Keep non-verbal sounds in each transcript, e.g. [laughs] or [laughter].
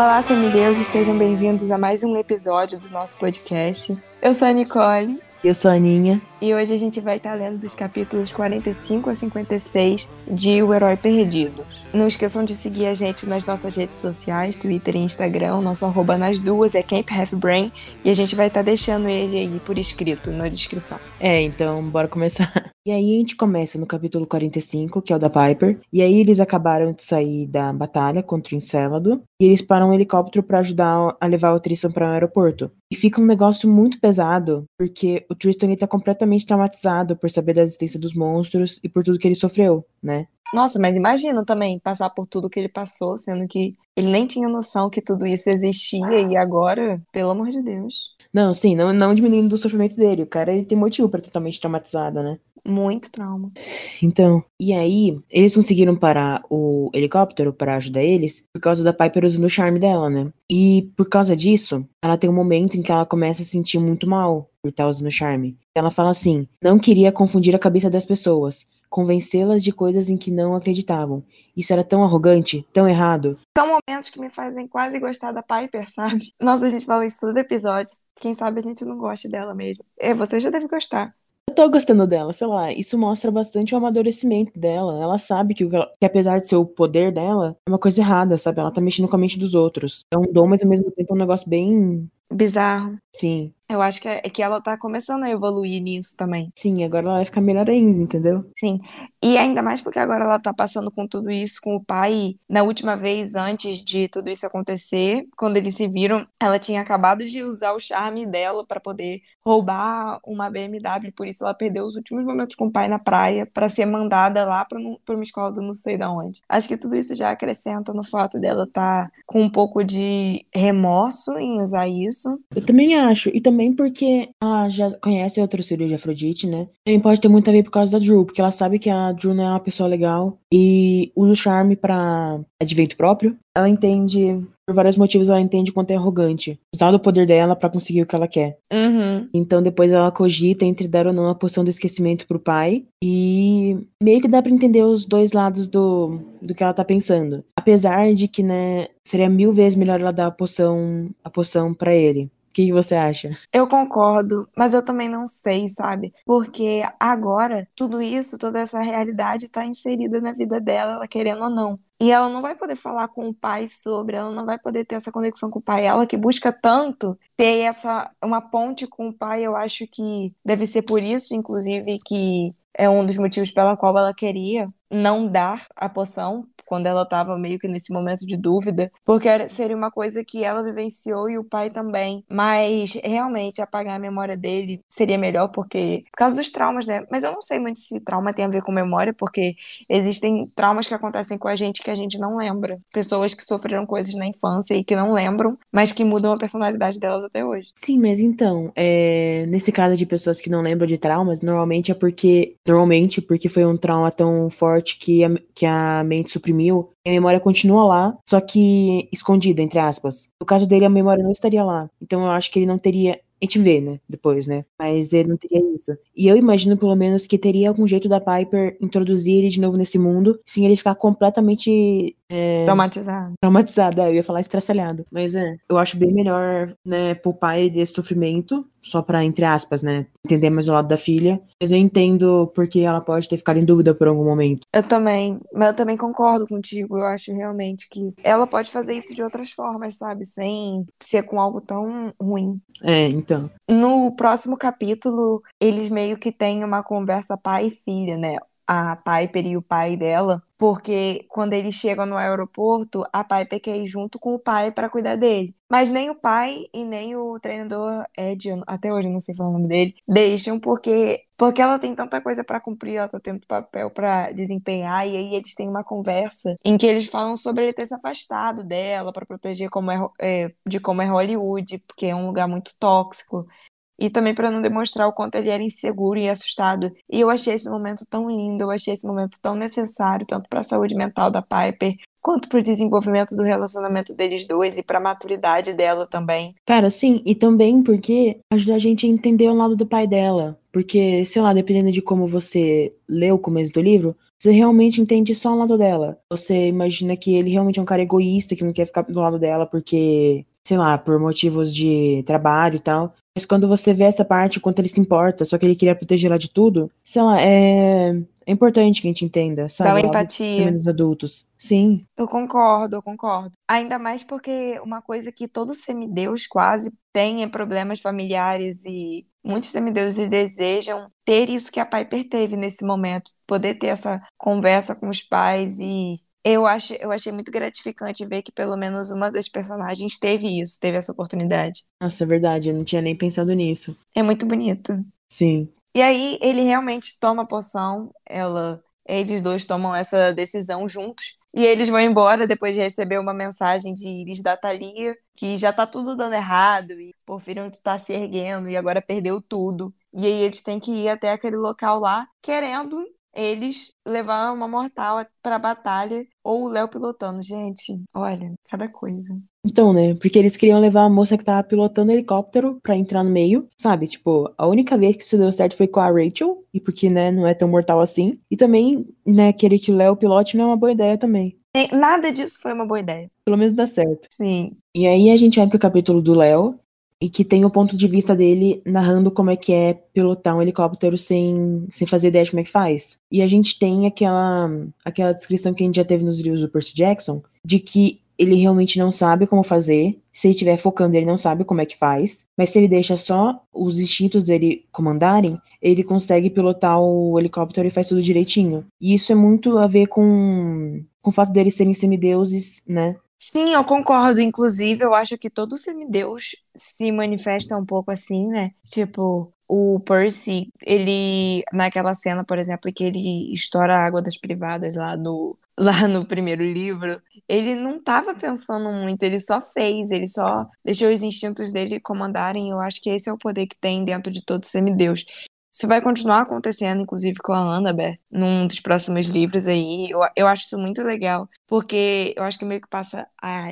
Olá, semideuses, sejam bem-vindos a mais um episódio do nosso podcast. Eu sou a Nicole. Eu sou a Aninha. E hoje a gente vai estar lendo dos capítulos 45 a 56 de O Herói Perdido. Não esqueçam de seguir a gente nas nossas redes sociais, Twitter e Instagram. Nosso arroba nas duas é Camp Half Brain. E a gente vai estar deixando ele aí por escrito na descrição. É, então bora começar. E aí a gente começa no capítulo 45, que é o da Piper. E aí eles acabaram de sair da batalha contra o Encélado. E eles param um helicóptero para ajudar a levar o Tristan para o aeroporto. E fica um negócio muito pesado, porque o Tristan está completamente traumatizado por saber da existência dos monstros e por tudo que ele sofreu, né? Nossa, mas imagina também passar por tudo que ele passou, sendo que ele nem tinha noção que tudo isso existia e agora, pelo amor de Deus. Não, sim, não, não diminuindo do sofrimento dele. O cara ele tem motivo para totalmente traumatizado, né? Muito trauma. Então, e aí, eles conseguiram parar o helicóptero para ajudar eles por causa da Piper usando o charme dela, né? E por causa disso, ela tem um momento em que ela começa a se sentir muito mal por estar usando o charme. Ela fala assim: não queria confundir a cabeça das pessoas, convencê-las de coisas em que não acreditavam. Isso era tão arrogante, tão errado. São momentos que me fazem quase gostar da Piper, sabe? Nossa, a gente fala isso todo episódio. Quem sabe a gente não goste dela mesmo. É, você já deve gostar. Eu tô gostando dela, sei lá, isso mostra bastante o amadurecimento dela. Ela sabe que, que, apesar de ser o poder dela, é uma coisa errada, sabe? Ela tá mexendo com a mente dos outros. É um dom, mas ao mesmo tempo é um negócio bem. Bizarro. Sim. Eu acho que é, que ela tá começando a evoluir nisso também. Sim, agora ela vai ficar melhor ainda, entendeu? Sim. E ainda mais porque agora ela tá passando com tudo isso com o pai. Na última vez, antes de tudo isso acontecer, quando eles se viram, ela tinha acabado de usar o charme dela para poder roubar uma BMW. Por isso ela perdeu os últimos momentos com o pai na praia para ser mandada lá pra, pra uma escola do não sei de onde. Acho que tudo isso já acrescenta no fato dela tá com um pouco de remorso em usar isso. Eu também acho. E também também porque ela já conhece a outra de Afrodite, né? Também pode ter muito a ver por causa da Drew, porque ela sabe que a Drew não é uma pessoa legal e usa o charme para advento próprio. Ela entende, por vários motivos, ela entende quanto é arrogante. Usar o poder dela para conseguir o que ela quer. Uhum. Então depois ela cogita entre dar ou não a poção do esquecimento pro pai. E meio que dá para entender os dois lados do, do que ela tá pensando. Apesar de que, né, seria mil vezes melhor ela dar a poção, a poção para ele. O que, você acha? Eu concordo, mas eu também não sei, sabe? Porque agora tudo isso, toda essa realidade está inserida na vida dela, ela querendo ou não. E ela não vai poder falar com o pai sobre, ela não vai poder ter essa conexão com o pai. Ela que busca tanto ter essa uma ponte com o pai, eu acho que deve ser por isso, inclusive, que é um dos motivos pela qual ela queria não dar a poção, quando ela estava meio que nesse momento de dúvida, porque seria uma coisa que ela vivenciou e o pai também. Mas realmente apagar a memória dele seria melhor porque por causa dos traumas, né? Mas eu não sei muito se trauma tem a ver com memória, porque existem traumas que acontecem com a gente que a gente não lembra. Pessoas que sofreram coisas na infância e que não lembram, mas que mudam a personalidade delas até hoje. Sim, mas então, é... nesse caso de pessoas que não lembram de traumas, normalmente é porque normalmente porque foi um trauma tão forte que a, que a mente suprimiu a memória continua lá, só que escondida, entre aspas. No caso dele, a memória não estaria lá. Então eu acho que ele não teria. A gente vê, né? Depois, né? Mas ele não teria isso. E eu imagino, pelo menos, que teria algum jeito da Piper introduzir ele de novo nesse mundo, sem ele ficar completamente. É... Traumatizado. Traumatizado, é, eu ia falar estraçalhado. Mas é, eu acho bem melhor, né, poupar ele desse sofrimento só para entre aspas, né, entender mais o lado da filha. Mas eu entendo porque ela pode ter ficado em dúvida por algum momento. Eu também, mas eu também concordo contigo. Eu acho realmente que ela pode fazer isso de outras formas, sabe, sem ser com algo tão ruim. É, então. No próximo capítulo, eles meio que têm uma conversa pai e filha, né? A Piper e o pai dela, porque quando eles chegam no aeroporto, a Piper quer ir junto com o pai para cuidar dele. Mas nem o pai e nem o treinador Ed, até hoje eu não sei falar o nome dele, deixam porque porque ela tem tanta coisa para cumprir, ela tá tendo papel para desempenhar e aí eles têm uma conversa em que eles falam sobre ele ter se afastado dela para proteger como é, é, de como é Hollywood, porque é um lugar muito tóxico e também para não demonstrar o quanto ele era inseguro e assustado. E eu achei esse momento tão lindo, eu achei esse momento tão necessário, tanto para a saúde mental da Piper, quanto para o desenvolvimento do relacionamento deles dois e para a maturidade dela também. Cara, sim, e também porque ajuda a gente a entender o lado do pai dela. Porque, sei lá, dependendo de como você lê o começo do livro, você realmente entende só um lado dela. Você imagina que ele realmente é um cara egoísta, que não quer ficar do lado dela porque, sei lá, por motivos de trabalho e tal. Mas quando você vê essa parte, o quanto ele se importa, só que ele queria proteger ela de tudo, sei lá, é, é importante que a gente entenda, sabe? Dá uma empatia. dos adultos. Sim. Eu concordo, eu concordo. Ainda mais porque uma coisa que todo semideus quase tem é problemas familiares e muitos semideuses desejam ter isso que a Piper teve nesse momento, poder ter essa conversa com os pais e eu acho, eu achei muito gratificante ver que pelo menos uma das personagens teve isso, teve essa oportunidade. Nossa, é verdade, eu não tinha nem pensado nisso. É muito bonito. Sim. E aí ele realmente toma a poção, ela, eles dois tomam essa decisão juntos. E eles vão embora depois de receber uma mensagem de Iris da Thalia, que já tá tudo dando errado, e Porfirion tá se erguendo e agora perdeu tudo. E aí eles têm que ir até aquele local lá, querendo eles levar uma mortal pra batalha, ou o Léo pilotando. Gente, olha, cada coisa. Então, né? Porque eles queriam levar a moça que tava pilotando helicóptero pra entrar no meio, sabe? Tipo, a única vez que isso deu certo foi com a Rachel, e porque, né, não é tão mortal assim. E também, né, querer que o Léo pilote não é uma boa ideia também. Nada disso foi uma boa ideia. Pelo menos dá certo. Sim. E aí a gente vai pro capítulo do Léo, e que tem o ponto de vista dele narrando como é que é pilotar um helicóptero sem, sem fazer ideia de como é que faz. E a gente tem aquela, aquela descrição que a gente já teve nos livros do Percy Jackson, de que ele realmente não sabe como fazer. Se ele estiver focando, ele não sabe como é que faz. Mas se ele deixa só os instintos dele comandarem, ele consegue pilotar o helicóptero e faz tudo direitinho. E isso é muito a ver com, com o fato deles serem semideuses, né? Sim, eu concordo. Inclusive, eu acho que todo semideus se manifesta um pouco assim, né? Tipo, o Percy, ele, naquela cena, por exemplo, que ele estoura a água das privadas lá no, [laughs] lá no primeiro livro, ele não estava pensando muito, ele só fez, ele só deixou os instintos dele comandarem. Eu acho que esse é o poder que tem dentro de todo semideus. Isso vai continuar acontecendo, inclusive, com a Annabeth, num dos próximos livros aí. Eu, eu acho isso muito legal, porque eu acho que meio que passa a,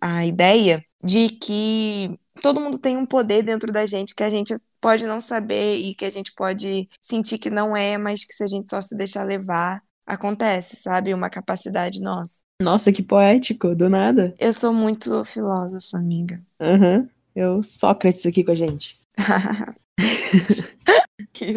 a ideia de que todo mundo tem um poder dentro da gente que a gente pode não saber e que a gente pode sentir que não é, mas que se a gente só se deixar levar, acontece, sabe? Uma capacidade nossa. Nossa, que poético, do nada. Eu sou muito filósofa, amiga. Aham. Eu Sócrates aqui com a gente. [laughs] [laughs] que.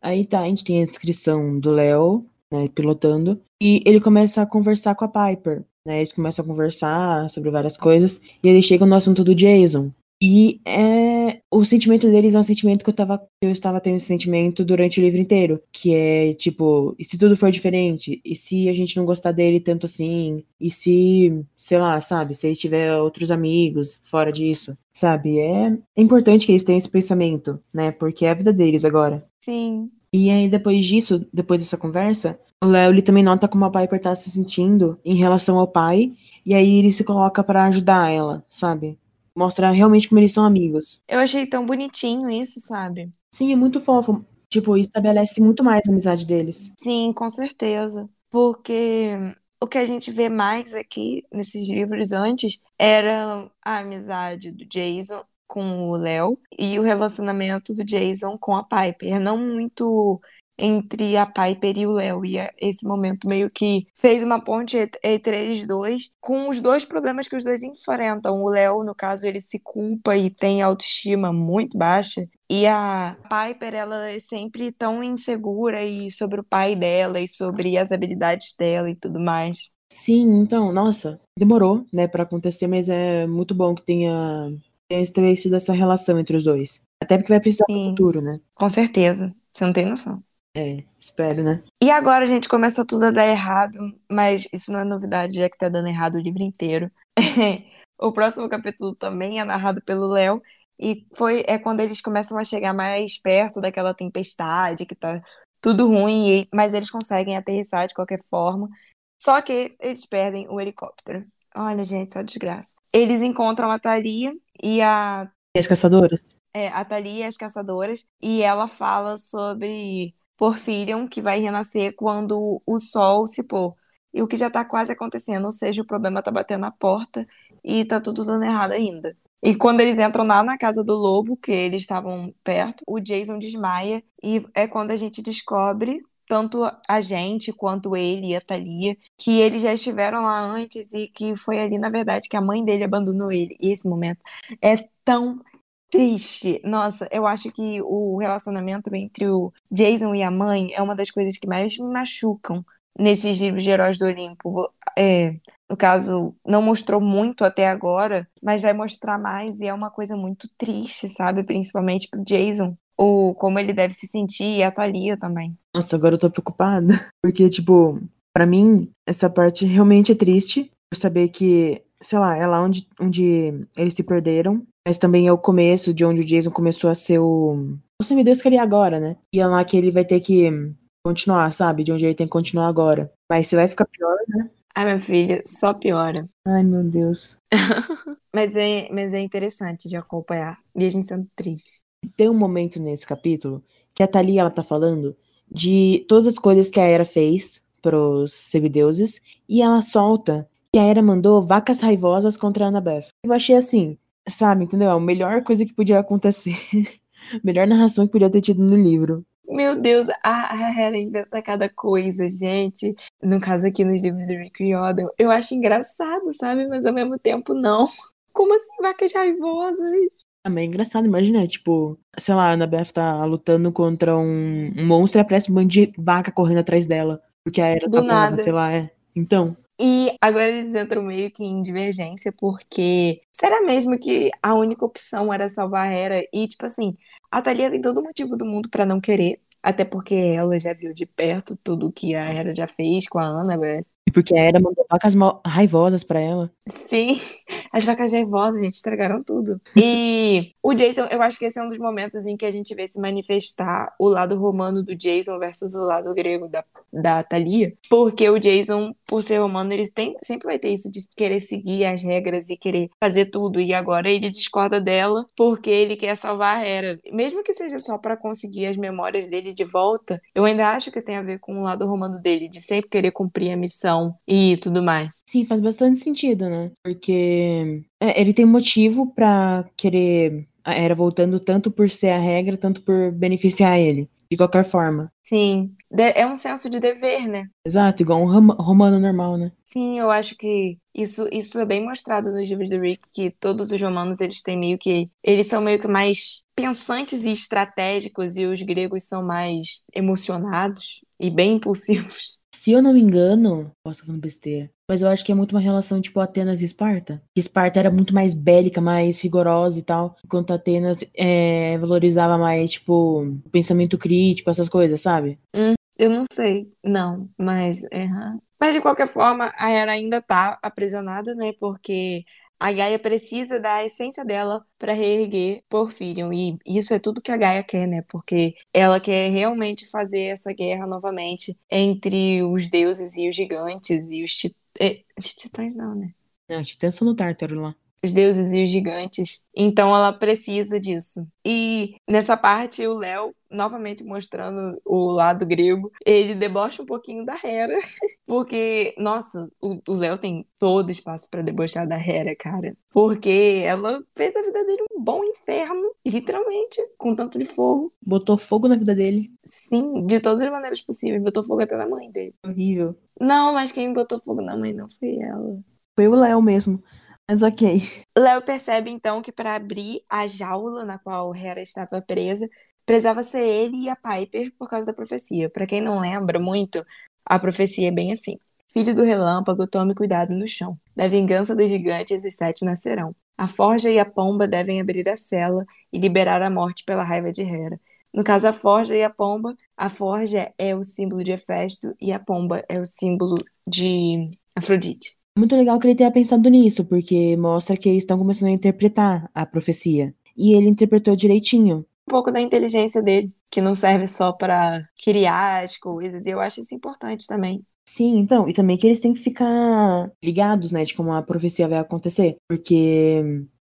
Aí tá, a gente tem a descrição do Léo, né, pilotando, e ele começa a conversar com a Piper, né? Eles começam a conversar sobre várias coisas, e eles chegam no assunto do Jason. E é, o sentimento deles é um sentimento que eu, tava, eu estava tendo esse sentimento durante o livro inteiro. Que é tipo, e se tudo for diferente? E se a gente não gostar dele tanto assim? E se, sei lá, sabe, se ele tiver outros amigos fora disso? Sabe? É, é importante que eles tenham esse pensamento, né? Porque é a vida deles agora. Sim. E aí, depois disso, depois dessa conversa, o Léo ele também nota como a Piper tá se sentindo em relação ao pai. E aí ele se coloca pra ajudar ela, sabe? Mostrar realmente como eles são amigos. Eu achei tão bonitinho isso, sabe? Sim, é muito fofo. Tipo, estabelece muito mais a amizade deles. Sim, com certeza. Porque o que a gente vê mais aqui nesses livros antes era a amizade do Jason com o Léo e o relacionamento do Jason com a Piper. Não muito entre a Piper e o Léo. E é- esse momento meio que fez uma ponte entre eles dois, com os dois problemas que os dois enfrentam. O Léo, no caso, ele se culpa e tem autoestima muito baixa. E a Piper, ela é sempre tão insegura e sobre o pai dela e sobre as habilidades dela e tudo mais. Sim, então, nossa, demorou, né, pra acontecer, mas é muito bom que tenha, tenha estabelecido essa relação entre os dois. Até porque vai precisar no Sim. futuro, né? Com certeza. Você não tem noção. É, espero, né? E agora, gente, começa tudo a dar errado, mas isso não é novidade, já que tá dando errado o livro inteiro. [laughs] O próximo capítulo também é narrado pelo Léo, e foi é quando eles começam a chegar mais perto daquela tempestade, que tá tudo ruim, e- mas eles conseguem aterrissar de qualquer forma. Só que eles perdem o helicóptero. Olha, gente, só desgraça. Eles encontram a Thalia e a E as caçadoras? É, a Thalia e as caçadoras, e ela fala sobre Porfirion, que vai renascer quando o sol se pôr. E o que já tá quase acontecendo, ou seja, o problema tá batendo na porta e tá tudo dando errado ainda. E quando eles entram lá na casa do lobo, que eles estavam perto, o Jason desmaia, e é quando a gente descobre tanto a gente quanto ele e a Thalia, que eles já estiveram lá antes e que foi ali, na verdade, que a mãe dele abandonou ele. E esse momento é tão triste. Nossa, eu acho que o relacionamento entre o Jason e a mãe é uma das coisas que mais me machucam nesses livros de Heróis do Olimpo. É, no caso, não mostrou muito até agora, mas vai mostrar mais e é uma coisa muito triste, sabe? Principalmente pro Jason. O como ele deve se sentir e a Thalia também. Nossa, agora eu tô preocupada. [laughs] Porque, tipo, para mim, essa parte realmente é triste. Por saber que, sei lá, é lá onde, onde eles se perderam. Mas também é o começo de onde o Jason começou a ser o. Semideus que ele é agora, né? E é lá que ele vai ter que continuar, sabe? De onde ele tem que continuar agora. Mas se vai ficar pior, né? Ai, minha filha, só piora. Ai, meu Deus. [laughs] mas, é, mas é interessante de acompanhar, mesmo sendo triste. Tem um momento nesse capítulo que a Thalia, ela tá falando de todas as coisas que a Era fez pros semideuses e ela solta que a Era mandou vacas raivosas contra a Annabeth. Eu achei assim, Sabe, entendeu? A melhor coisa que podia acontecer. [laughs] melhor narração que podia ter tido no livro. Meu Deus, a Hera inventa cada coisa, gente. No caso aqui nos livros do Rick Riordan, eu acho engraçado, sabe? Mas ao mesmo tempo não. [laughs] Como assim, vacas raivosas? Também é engraçado, imagina, tipo, sei lá, a Annabeth tá lutando contra um, um monstro e aparece um bando de vaca correndo atrás dela. Porque a Hera Do tá nada. sei lá, é. Então. E agora eles entram meio que em divergência, porque será mesmo que a única opção era salvar a Hera? E, tipo assim, a Thalia tem todo o motivo do mundo para não querer, até porque ela já viu de perto tudo que a Hera já fez com a Annabeth. Porque a Hera mandou vacas raivosas para ela. Sim, [laughs] as vacas raivosas, gente, estragaram tudo. E o Jason, eu acho que esse é um dos momentos em que a gente vê se manifestar o lado romano do Jason versus o lado grego da, da Thalia. Porque o Jason, por ser romano, ele tem, sempre vai ter isso de querer seguir as regras e querer fazer tudo. E agora ele discorda dela porque ele quer salvar a Hera. Mesmo que seja só para conseguir as memórias dele de volta, eu ainda acho que tem a ver com o lado romano dele, de sempre querer cumprir a missão e tudo mais. Sim, faz bastante sentido, né? Porque é, ele tem motivo para querer a Era voltando tanto por ser a regra, tanto por beneficiar ele. De qualquer forma. Sim, é um senso de dever, né? Exato, igual um romano normal, né? Sim, eu acho que isso, isso é bem mostrado nos livros do Rick, que todos os romanos, eles têm meio que... Eles são meio que mais pensantes e estratégicos, e os gregos são mais emocionados e bem impulsivos. Se eu não me engano, posso falando besteira, mas eu acho que é muito uma relação tipo Atenas e Esparta. Que Esparta era muito mais bélica, mais rigorosa e tal, enquanto Atenas é, valorizava mais, tipo, o pensamento crítico, essas coisas, sabe? Hum, eu não sei, não, mas. Uhum. Mas de qualquer forma, a Hera ainda tá aprisionada, né? Porque a Gaia precisa da essência dela para reerguer Porfírio. E isso é tudo que a Gaia quer, né? Porque ela quer realmente fazer essa guerra novamente entre os deuses e os gigantes e os, tit... é, os titãs, não, né? Não, os titãs são no Tártaro lá os deuses e os gigantes. Então ela precisa disso. E nessa parte o Léo, novamente mostrando o lado grego, ele debocha um pouquinho da Hera, [laughs] porque nossa, o Léo tem todo espaço para debochar da Hera, cara, porque ela fez da vida dele um bom inferno, literalmente, com tanto de fogo. Botou fogo na vida dele. Sim, de todas as maneiras possíveis, botou fogo até na mãe dele. Horrível. Não, mas quem botou fogo na mãe não foi ela. Foi o Léo mesmo. Mas ok. Léo percebe então que para abrir a jaula na qual Hera estava presa, precisava ser ele e a Piper por causa da profecia. Para quem não lembra muito, a profecia é bem assim: Filho do relâmpago, tome cuidado no chão. Da vingança dos gigantes, os sete nascerão. A forja e a pomba devem abrir a cela e liberar a morte pela raiva de Hera. No caso, a forja e a pomba, a forja é o símbolo de Hefesto e a pomba é o símbolo de Afrodite. Muito legal que ele tenha pensado nisso, porque mostra que eles estão começando a interpretar a profecia. E ele interpretou direitinho. Um pouco da inteligência dele, que não serve só para criar as coisas, e eu acho isso importante também. Sim, então, e também que eles têm que ficar ligados, né, de como a profecia vai acontecer, porque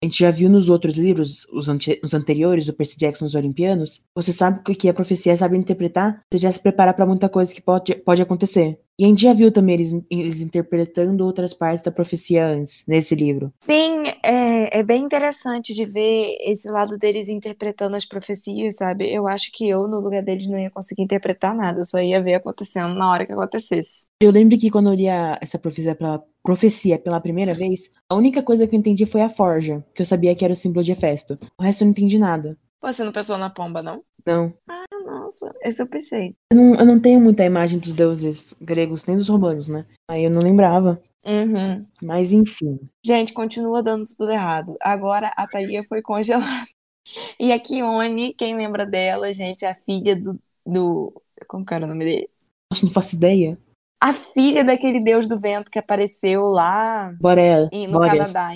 a gente já viu nos outros livros, os, ante os anteriores, do Percy Jackson, os Olimpianos, você sabe que a profecia sabe interpretar, você já se prepara para muita coisa que pode, pode acontecer. E a gente já viu também eles, eles interpretando outras partes da profecia antes, nesse livro. Sim, é, é bem interessante de ver esse lado deles interpretando as profecias, sabe? Eu acho que eu, no lugar deles, não ia conseguir interpretar nada, eu só ia ver acontecendo na hora que acontecesse. Eu lembro que quando eu li a, essa profecia pela, profecia pela primeira vez, a única coisa que eu entendi foi a forja, que eu sabia que era o símbolo de Hefesto. O resto eu não entendi nada. Você não pensou na pomba, não? Não. Ah, nossa, esse eu pensei. Eu não, eu não tenho muita imagem dos deuses gregos, nem dos romanos, né? Aí eu não lembrava. Uhum. Mas enfim. Gente, continua dando tudo errado. Agora a Thalia foi congelada. E a Kione, quem lembra dela, gente, é a filha do. do como que era o nome dele? Nossa, não faço ideia. A filha daquele deus do vento que apareceu lá Boreal. em- no Boreas. Canadá.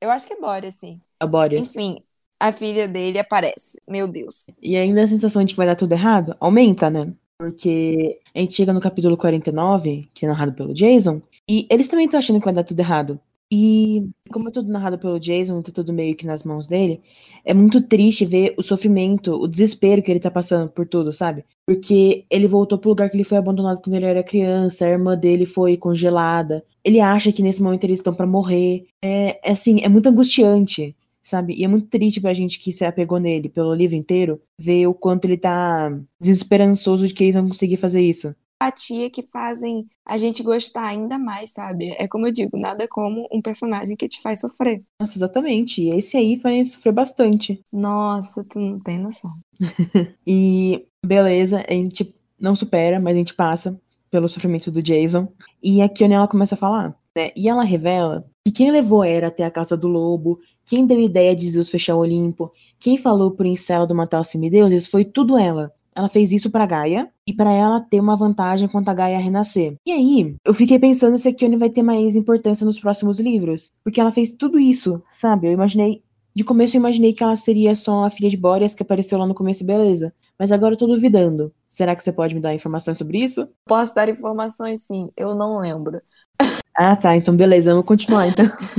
Eu acho que é Bórea, sim. A Boreas. Enfim, a filha dele aparece. Meu Deus. E ainda a sensação de que vai dar tudo errado aumenta, né? Porque a gente chega no capítulo 49, que é narrado pelo Jason, e eles também estão achando que vai dar tudo errado. E como é tudo narrado pelo Jason, tá tudo meio que nas mãos dele, é muito triste ver o sofrimento, o desespero que ele tá passando por tudo, sabe? Porque ele voltou pro lugar que ele foi abandonado quando ele era criança, a irmã dele foi congelada. Ele acha que nesse momento eles estão pra morrer. É, é assim, é muito angustiante sabe? E é muito triste pra gente que se apegou nele pelo livro inteiro, ver o quanto ele tá desesperançoso de que eles vão conseguir fazer isso. Empatia que fazem a gente gostar ainda mais, sabe? É como eu digo, nada como um personagem que te faz sofrer. Nossa, exatamente. E esse aí vai sofrer bastante. Nossa, tu não tem noção. [laughs] E beleza, a gente não supera, mas a gente passa pelo sofrimento do Jason. E a Kione, ela começa a falar, né? E ela revela que quem levou Era até a casa do lobo, quem deu ideia de Zeus fechar o Olimpo, quem falou pro Encélado matar os semideuses, foi tudo ela. Ela fez isso pra Gaia e pra ela ter uma vantagem quanto a Gaia renascer. E aí, eu fiquei pensando se a Kione vai ter mais importância nos próximos livros, porque ela fez tudo isso, sabe? Eu imaginei de começo eu imaginei que ela seria só a filha de Boreas que apareceu lá no começo, beleza. Mas agora eu tô duvidando. Será que você pode me dar informações sobre isso? Posso dar informações, sim. Eu não lembro. [laughs] Ah, tá. Então beleza, vamos continuar então. [laughs]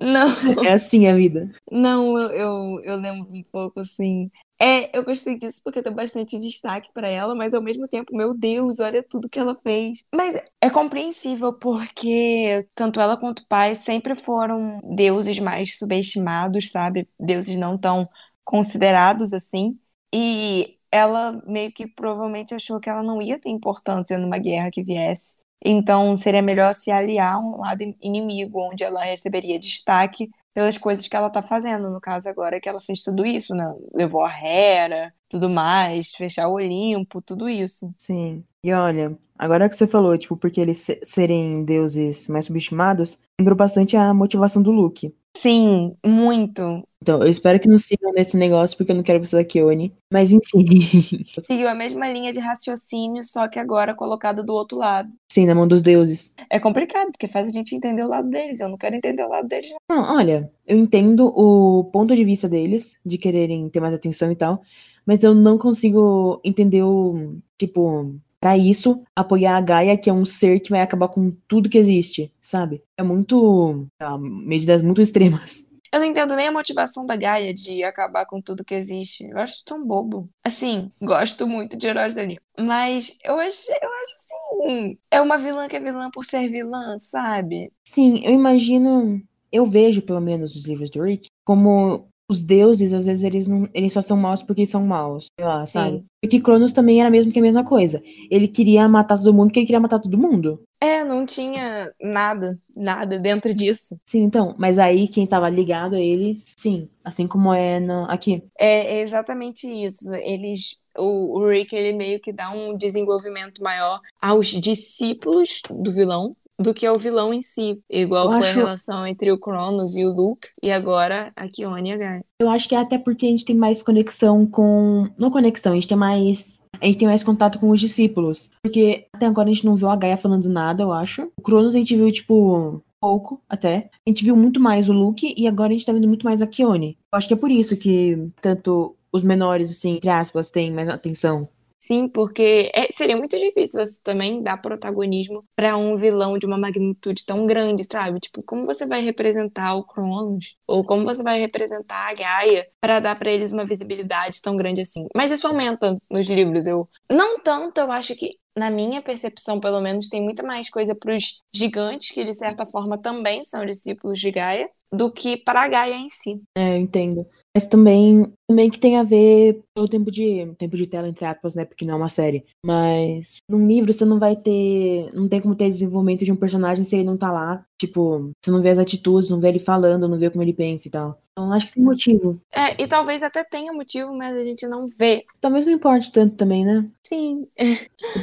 Não, É assim a vida. não, eu, eu, eu lembro um pouco assim. É, eu gostei disso porque tem bastante destaque pra ela, mas ao mesmo tempo, meu Deus, olha tudo que ela fez. Mas é compreensível porque tanto ela quanto o pai sempre foram deuses mais subestimados, sabe? Deuses não tão considerados assim. E ela meio que provavelmente achou que ela não ia ter importância numa guerra que viesse. Então seria melhor se aliar a um lado inimigo, onde ela receberia destaque pelas coisas que ela tá fazendo. No caso, agora que ela fez tudo isso, né? Levou a Hera, tudo mais, fechar o Olimpo, tudo isso. Sim. E olha, agora que você falou, tipo, porque eles se- serem deuses mais subestimados, lembrou bastante a motivação do Luke. Sim, muito. Então, eu espero que não sigam nesse negócio, porque eu não quero precisar da Kione. Mas enfim. [laughs] Seguiu a mesma linha de raciocínio, só que agora colocado do outro lado. Sim, na mão dos deuses. É complicado, porque faz a gente entender o lado deles. Eu não quero entender o lado deles, não. Não, olha, eu entendo o ponto de vista deles, de quererem ter mais atenção e tal, mas eu não consigo entender o, tipo, pra isso, apoiar a Gaia, que é um ser que vai acabar com tudo que existe, sabe? É muito, lá, medidas muito extremas. [laughs] Eu não entendo nem a motivação da Gaia de acabar com tudo que existe. Eu acho tão bobo. Assim, gosto muito de heróis ali. Mas eu acho, eu acho assim. É uma vilã que é vilã por ser vilã, sabe? Sim, eu imagino, eu vejo pelo menos os livros do Rick, como os deuses, às vezes, eles, não, eles só são maus porque são maus, sei lá, sabe? Sim. Porque Cronos também era mesmo que a mesma coisa. Ele queria matar todo mundo porque ele queria matar todo mundo. É, não tinha nada, nada dentro disso. Sim, então, mas aí quem tava ligado a ele, sim, assim como é no, aqui. É, é exatamente isso. Eles. O, o Rick, ele meio que dá um desenvolvimento maior aos discípulos do vilão do que ao vilão em si. Igual Eu foi acho- a relação entre o Cronos e o Luke, e agora a Kione e a Gaia. Eu acho que é até porque a gente tem mais conexão com. Não conexão, a gente tem mais. A gente tem mais contato com os discípulos. Porque até agora a gente não viu a Gaia falando nada, eu acho. O Cronos a gente viu, tipo, pouco até. A gente viu muito mais o Luke e agora a gente tá vendo muito mais a Kione. Eu acho que é por isso que tanto os menores, assim, entre aspas, têm mais atenção. Sim, porque é, seria muito difícil você também dar protagonismo para um vilão de uma magnitude tão grande, sabe? Tipo, como você vai representar o Cronos? Ou como você vai representar a Gaia para dar para eles uma visibilidade tão grande assim? Mas isso aumenta nos livros. Eu não tanto, eu acho que na minha percepção, pelo menos, tem muita mais coisa para os gigantes, que de certa forma também são discípulos de Gaia, do que para a Gaia em si. É, eu entendo. Mas também, também que tem a ver pelo tempo de tempo de tela, entre aspas, né? Porque não é uma série. Mas num livro você não vai ter. Não tem como ter desenvolvimento de um personagem se ele não tá lá. Tipo, você não vê as atitudes, não vê ele falando, não vê como ele pensa e tal. Então acho que tem motivo. É, e talvez até tenha motivo, mas a gente não vê. Talvez não importe tanto também, né? Sim.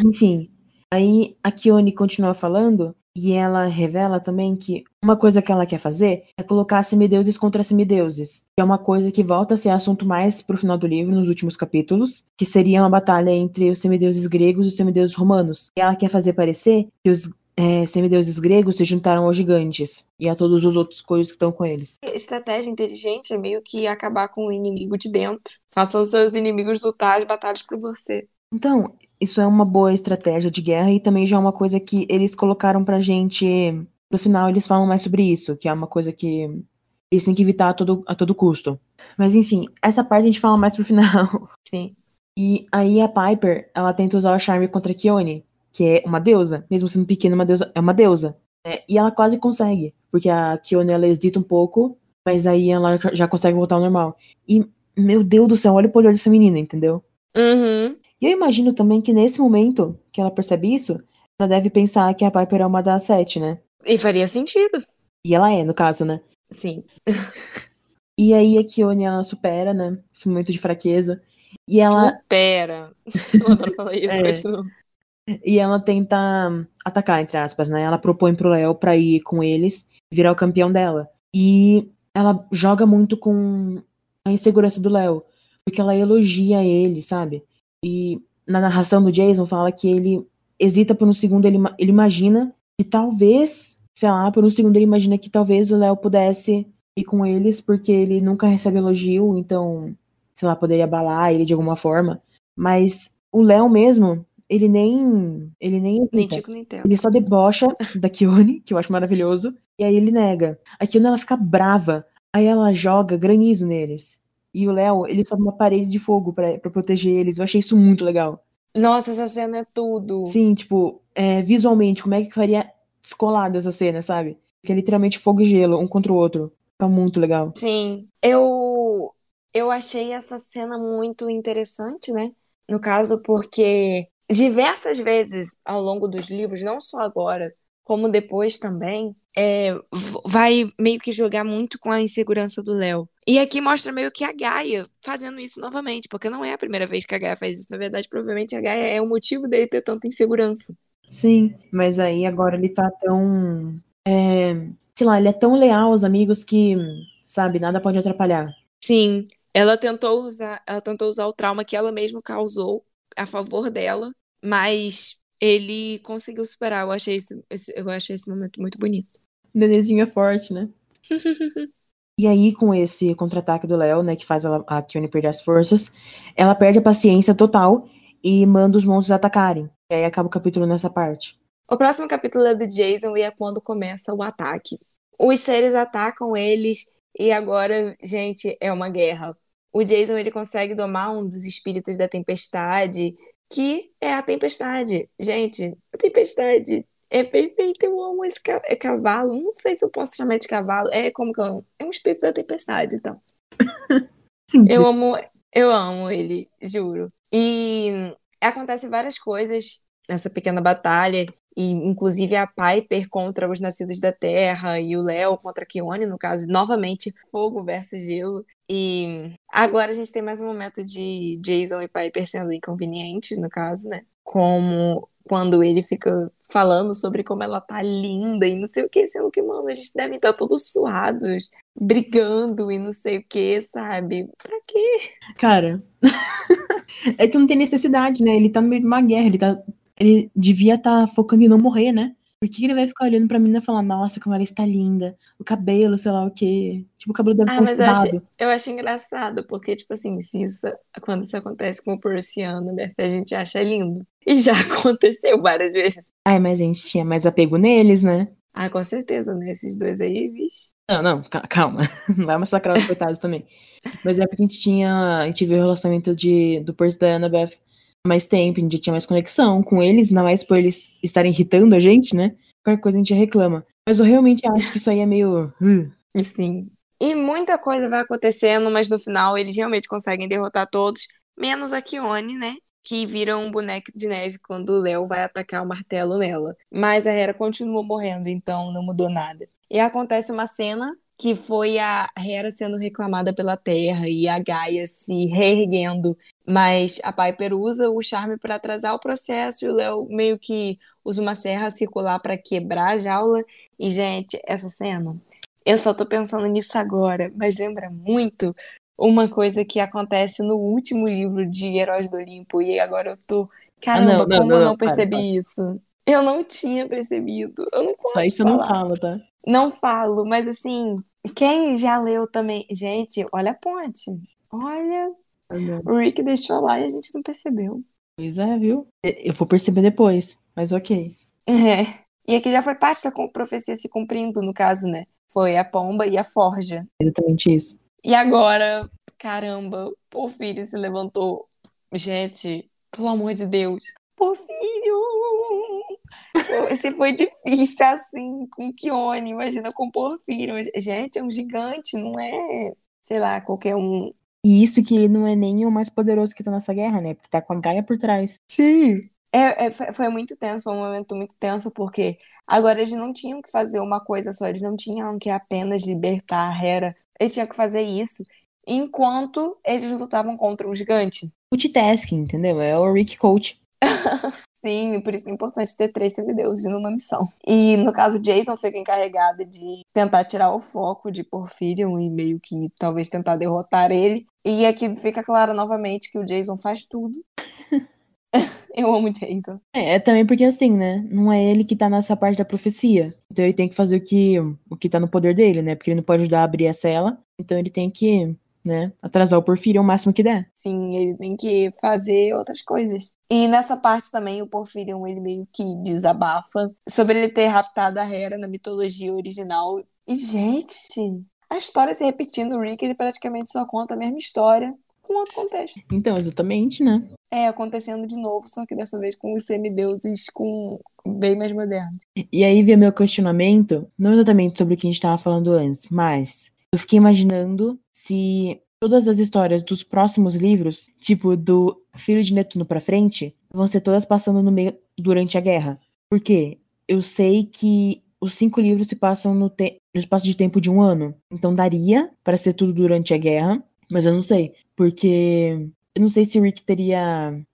Enfim. Aí a Kione continua falando e ela revela também que uma coisa que ela quer fazer é colocar semideuses contra semideuses, que é uma coisa que volta a ser assunto mais pro final do livro, nos últimos capítulos, que seria uma batalha entre os semideuses gregos e os semideuses romanos. E ela quer fazer parecer que os é, semideuses gregos se juntaram aos gigantes e a todos os outros coisas que estão com eles. Estratégia inteligente é meio que acabar com o inimigo de dentro. Façam seus inimigos lutar as batalhas por você. Então, isso é uma boa estratégia de guerra e também já é uma coisa que eles colocaram pra gente. No final, eles falam mais sobre isso, que é uma coisa que eles têm que evitar a todo, a todo custo. Mas enfim, essa parte a gente fala mais pro final. [laughs] Sim. E aí a Piper, ela tenta usar o charme contra a Kione, que é uma deusa, mesmo sendo pequena, uma deusa, é uma deusa. Né? E ela quase consegue, porque a Kione ela hesita um pouco, mas aí ela já consegue voltar ao normal. E, meu Deus do céu, olha o olho dessa menina, entendeu? Uhum. E eu imagino também que nesse momento que ela percebe isso, ela deve pensar que a Piper é uma das sete, né? E faria sentido. E ela é, no caso, né? Sim. e aí a Kione, ela supera, né? Esse momento de fraqueza. E ela. Supera. Eu adoro falar isso, é. continua. E ela tenta atacar, entre aspas, né? Ela propõe pro Léo pra ir com eles virar o campeão dela. E ela joga muito com a insegurança do Léo. Porque ela elogia ele, sabe? E na narração do Jason fala que ele hesita por um segundo, ele, ele imagina que talvez, sei lá, por um segundo ele imagina que talvez o Léo pudesse ir com eles, porque ele nunca recebe elogio, então, sei lá, poderia abalar ele de alguma forma. Mas o Léo mesmo, ele nem. Ele nem hesita. Nem tico, nem ele só debocha [laughs] da Kione, que eu acho maravilhoso, e aí ele nega. A Kione ela fica brava. Aí ela joga granizo neles. E o Léo, ele sobe uma parede de fogo para proteger eles. Eu achei isso muito legal. Nossa, essa cena é tudo. Sim, tipo, é, visualmente, como é que faria descolada essa cena, sabe? Que é literalmente fogo e gelo, um contra o outro. Tá muito legal. Sim. Eu eu achei essa cena muito interessante, né? No caso, porque diversas vezes ao longo dos livros, não só agora, como depois também, é, vai meio que jogar muito com a insegurança do Léo. E aqui mostra meio que a Gaia fazendo isso novamente, porque não é a primeira vez que a Gaia faz isso. Na verdade, provavelmente a Gaia é o motivo dele ter tanta insegurança. Sim, mas aí agora ele tá tão. É, sei lá, ele é tão leal aos amigos que, sabe, nada pode atrapalhar. Sim, ela tentou usar, ela tentou usar o trauma que ela mesma causou a favor dela, mas ele conseguiu superar. Eu achei esse, eu achei esse momento muito bonito. Nenezinho é forte, né? [laughs] e aí, com esse contra-ataque do Léo, né, que faz a Kione perder as forças, ela perde a paciência total e manda os monstros atacarem. E aí acaba o capítulo nessa parte. O próximo capítulo é do Jason e é quando começa o ataque. Os seres atacam eles e agora, gente, é uma guerra. O Jason ele consegue domar um dos espíritos da tempestade, que é a tempestade. Gente, a tempestade é perfeito, eu amo esse é cavalo. Não sei se eu posso chamar de cavalo. É como que eu... É um espírito da tempestade, então. [laughs] eu amo, eu amo ele, juro. E acontece várias coisas nessa pequena batalha. E, inclusive, a Piper contra os Nascidos da Terra e o Léo contra a Kione, no caso, novamente, fogo versus gelo. E agora a gente tem mais um momento de Jason e Piper sendo inconvenientes, no caso, né? Como quando ele fica falando sobre como ela tá linda e não sei o que, sendo que, mano, eles devem estar todos suados, brigando e não sei o que, sabe? Pra quê? Cara, [laughs] é que não tem necessidade, né? Ele tá no meio de uma guerra, ele tá. Ele devia estar tá focando em não morrer, né? Por que ele vai ficar olhando pra menina e falar, nossa, como ela está linda, o cabelo, sei lá o quê. Tipo, o cabelo deve Ah, ter mas eu acho, eu acho engraçado, porque, tipo assim, se isso, quando isso acontece com o a Annabeth, a gente acha lindo. E já [laughs] aconteceu várias vezes. Ai, mas a gente tinha mais apego neles, né? Ah, com certeza, né? Esses dois aí, vixe. Não, não, ca- calma. [laughs] Não vai massacrar os coitados também. Mas é porque a gente tinha. A gente viu o relacionamento de, do Percy e da Annabeth há mais tempo, a gente tinha mais conexão com eles, ainda mais por eles estarem irritando a gente, né? Qualquer coisa a gente reclama. Mas eu realmente acho que isso aí é meio. uh, E sim. E muita coisa vai acontecendo, mas no final eles realmente conseguem derrotar todos, menos a Kione, né? Que vira um boneco de neve quando o Léo vai atacar o martelo nela. Mas a Hera continua morrendo, então não mudou nada. E acontece uma cena que foi a Hera sendo reclamada pela Terra e a Gaia se reerguendo. Mas a Piper usa o charme para atrasar o processo e o Léo meio que usa uma serra circular para quebrar a jaula. E, gente, essa cena eu só tô pensando nisso agora, mas lembra muito uma coisa que acontece no último livro de Heróis do Olimpo. E agora eu tô. Caramba, Ah, não, não, como não, eu não, não para, percebi para. isso? Eu não tinha percebido. Eu não Só posso isso eu não falar. falo, tá? Não falo, mas assim, quem já leu também. Gente, olha a ponte. Olha, Ah, o Rick deixou lá e a gente não percebeu. Pois é, viu? Eu vou perceber depois, mas ok. É. E aqui já foi parte da profecia se cumprindo, no caso, né? Foi a pomba e a forja. Exatamente isso. E agora, caramba, Porfírio se levantou. Gente, pelo amor de Deus. Porfírio! Se foi difícil assim com Kione, imagina com Porfírio. Gente, é um gigante, não é, sei lá, qualquer um. E isso que ele não é nem o mais poderoso que tá nessa guerra, né? Porque tá com a Gaia por trás. Sim. É, é, foi muito tenso, foi um momento muito tenso, porque agora eles não tinham que fazer uma coisa só, eles não tinham que apenas libertar a Hera, eles tinham que fazer isso enquanto eles lutavam contra o gigante. Multitasking, entendeu? É o Rick Coach. [laughs] Sim, por isso que é importante ter três semideuses numa missão. E no caso, Jason fica encarregado de tentar tirar o foco de Porphyrion e meio que talvez tentar derrotar ele. E aqui fica claro novamente que o Jason faz tudo. [laughs] [laughs] Eu amo Jason. É, é também porque assim, né? Não é ele que tá nessa parte da profecia. Então ele tem que fazer o que, o que tá no poder dele, né? Porque ele não pode ajudar a abrir a cela. Então ele tem que, né, atrasar o Porfírio o máximo que der. Sim, ele tem que fazer outras coisas. E nessa parte também o Porphyrion ele meio que desabafa sobre ele ter raptado a Hera na mitologia original. E gente, a história se repetindo, o Rick ele praticamente só conta a mesma história com outro contexto. Então, exatamente, né? É, acontecendo de novo, só que dessa vez com os semideuses com bem mais modernos. E aí vem meu questionamento, não exatamente sobre o que a gente tava falando antes, mas eu fiquei imaginando se todas as histórias dos próximos livros, tipo do Filho de Netuno pra frente, vão ser todas passando no meio durante a guerra. Por quê? Eu sei que os cinco livros se passam no, no espaço de tempo de um ano. Então daria para ser tudo durante a guerra, mas eu não sei. Porque eu não sei se o Rick teria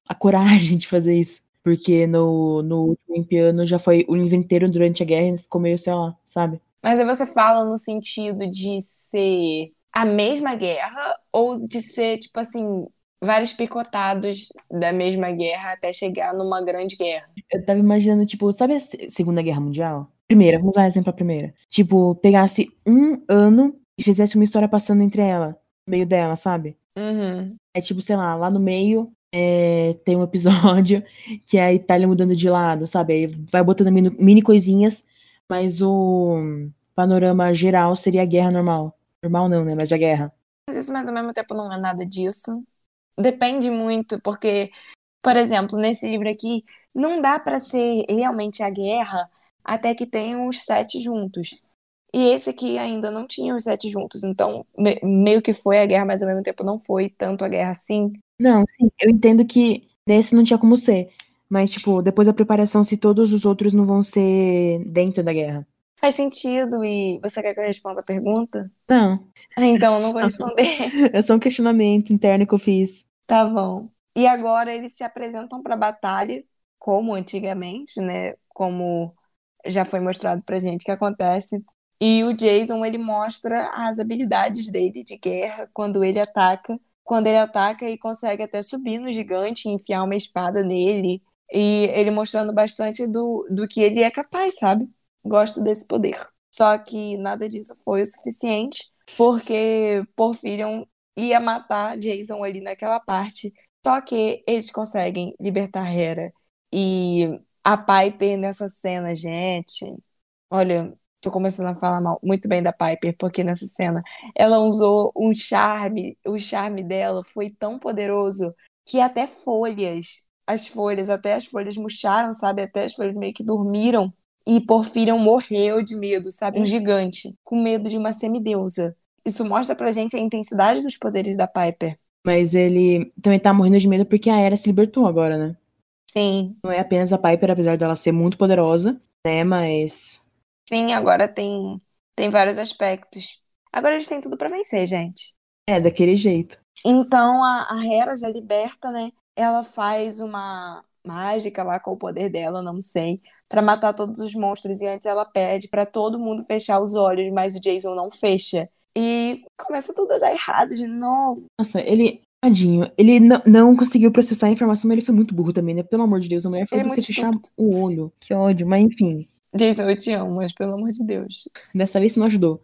a coragem de fazer isso. Porque no, no último piano já foi o livro inteiro durante a guerra e ficou meio, sei lá, sabe? Mas aí você fala no sentido de ser a mesma guerra ou de ser, tipo assim, vários picotados da mesma guerra até chegar numa grande guerra. Eu tava imaginando, tipo, sabe a Se- Segunda Guerra Mundial? Primeira, vamos dar exemplo a primeira. Tipo, pegasse um ano e fizesse uma história passando entre ela, meio dela, sabe? Uhum. É tipo, sei lá, lá no meio é, tem um episódio [laughs] que é a Itália mudando de lado, sabe? Aí vai botando mini, mini coisinhas, mas o panorama geral seria a guerra normal. Normal não, né? Mas a guerra. Mas isso, mas ao mesmo tempo, não é nada disso. Depende muito, porque, por exemplo, nesse livro aqui, não dá pra ser realmente a guerra até que tenham os sete juntos. E esse aqui ainda não tinha os sete juntos, então me- meio que foi a guerra, mas ao mesmo tempo não foi tanto a guerra assim. Não, sim, eu entendo que nesse não tinha como ser. Mas, tipo, depois da preparação, se todos os outros não vão ser dentro da guerra. Faz sentido, e você quer que eu responda a pergunta? Não, Ah, Então eu não vou [laughs] responder. [laughs] é só um questionamento interno que eu fiz. Tá bom. E agora eles se apresentam pra batalha, como antigamente, né? Como já foi mostrado pra gente que acontece. E o Jason, ele mostra as habilidades dele de guerra quando ele ataca. Quando ele ataca e consegue até subir no gigante e enfiar uma espada nele. E ele mostrando bastante do, do que ele é capaz, sabe? Gosto desse poder. Só que nada disso foi o suficiente, porque Porfirion ia matar Jason ali naquela parte. Só que eles conseguem libertar Hera. E a Piper nessa cena, gente. Olha, tô começando a falar mal, muito bem da Piper, porque nessa cena ela usou um charme, o charme dela foi tão poderoso que até folhas, as folhas, até as folhas murcharam, sabe? Até as folhas meio que dormiram. E Porfirion morreu de medo, sabe? Um gigante, com medo de uma semideusa. Isso mostra pra gente a intensidade dos poderes da Piper. Mas ele também tá morrendo de medo porque a Era se libertou agora, né? Sim. Não é apenas a Piper, apesar dela ser muito poderosa, né? Mas. Sim, agora tem, tem vários aspectos. Agora eles têm tudo para vencer, gente. É, daquele jeito. Então a, a Hera já liberta, né? Ela faz uma mágica lá com o poder dela, não sei, para matar todos os monstros. E antes ela pede para todo mundo fechar os olhos, mas o Jason não fecha. E começa tudo a dar errado de novo. Nossa, ele. Tadinho, ele não, não conseguiu processar a informação, mas ele foi muito burro também, né? Pelo amor de Deus, a mulher foi é você muito fechar o olho. Que ódio, mas enfim. Jason, eu te amo, mas pelo amor de Deus. Dessa vez não ajudou.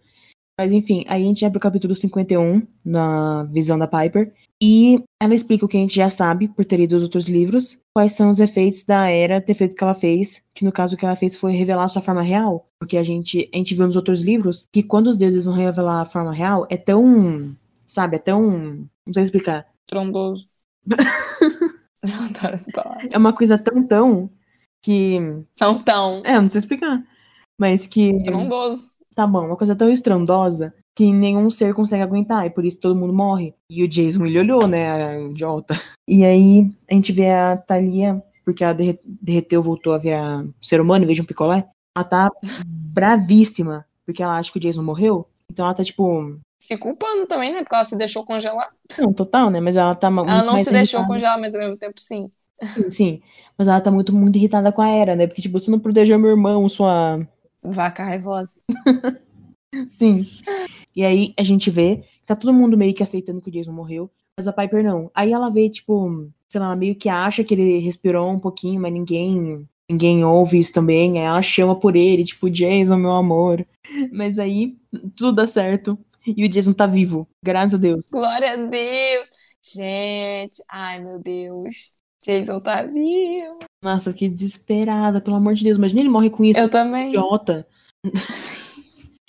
Mas enfim, aí a gente vai pro capítulo 51, na visão da Piper. E ela explica o que a gente já sabe, por ter lido os outros livros, quais são os efeitos da Era ter feito o que ela fez, que no caso o que ela fez foi revelar a sua forma real. Porque a gente, a gente viu nos outros livros que quando os deuses vão revelar a forma real, é tão. Sabe, é tão. Não sei explicar. Tromboso. [laughs] eu adoro essa palavra. É uma coisa tão, tão. Que. Tão, tão. É, não sei explicar. Mas que. Tromboso. Tá bom, uma coisa tão estrondosa que nenhum ser consegue aguentar, e por isso todo mundo morre. E o Jason, ele olhou, né, a idiota. E aí, a gente vê a Thalia, porque ela derre- derreteu, voltou a virar ser humano em vez de um picolé. Ela tá [laughs] bravíssima, porque ela acha que o Jason morreu. Então ela tá, tipo, Se culpando também, né? Porque ela se deixou congelar. não, total, né, mas ela tá Ela não se deixou irritada. congelar, mas ao mesmo tempo sim. Sim, sim, mas ela tá muito, muito irritada com a Era, né, porque, tipo, você não protegeu meu irmão, sua... Vaca raivosa. [laughs] Sim. E aí a gente vê que tá todo mundo meio que aceitando que o Jason morreu, mas a Piper não. Aí ela vê, tipo, sei lá, ela meio que acha que ele respirou um pouquinho, mas ninguém. Ninguém ouve isso também. Aí ela chama por ele, tipo, Jason, meu amor. Mas aí tudo dá certo. E o Jason tá vivo. Graças a Deus. Glória a Deus. Gente, ai meu Deus. Jason tá vivo. Nossa, que desesperada, pelo amor de Deus. Imagina ele morre com isso. Eu também. Idiota. [laughs]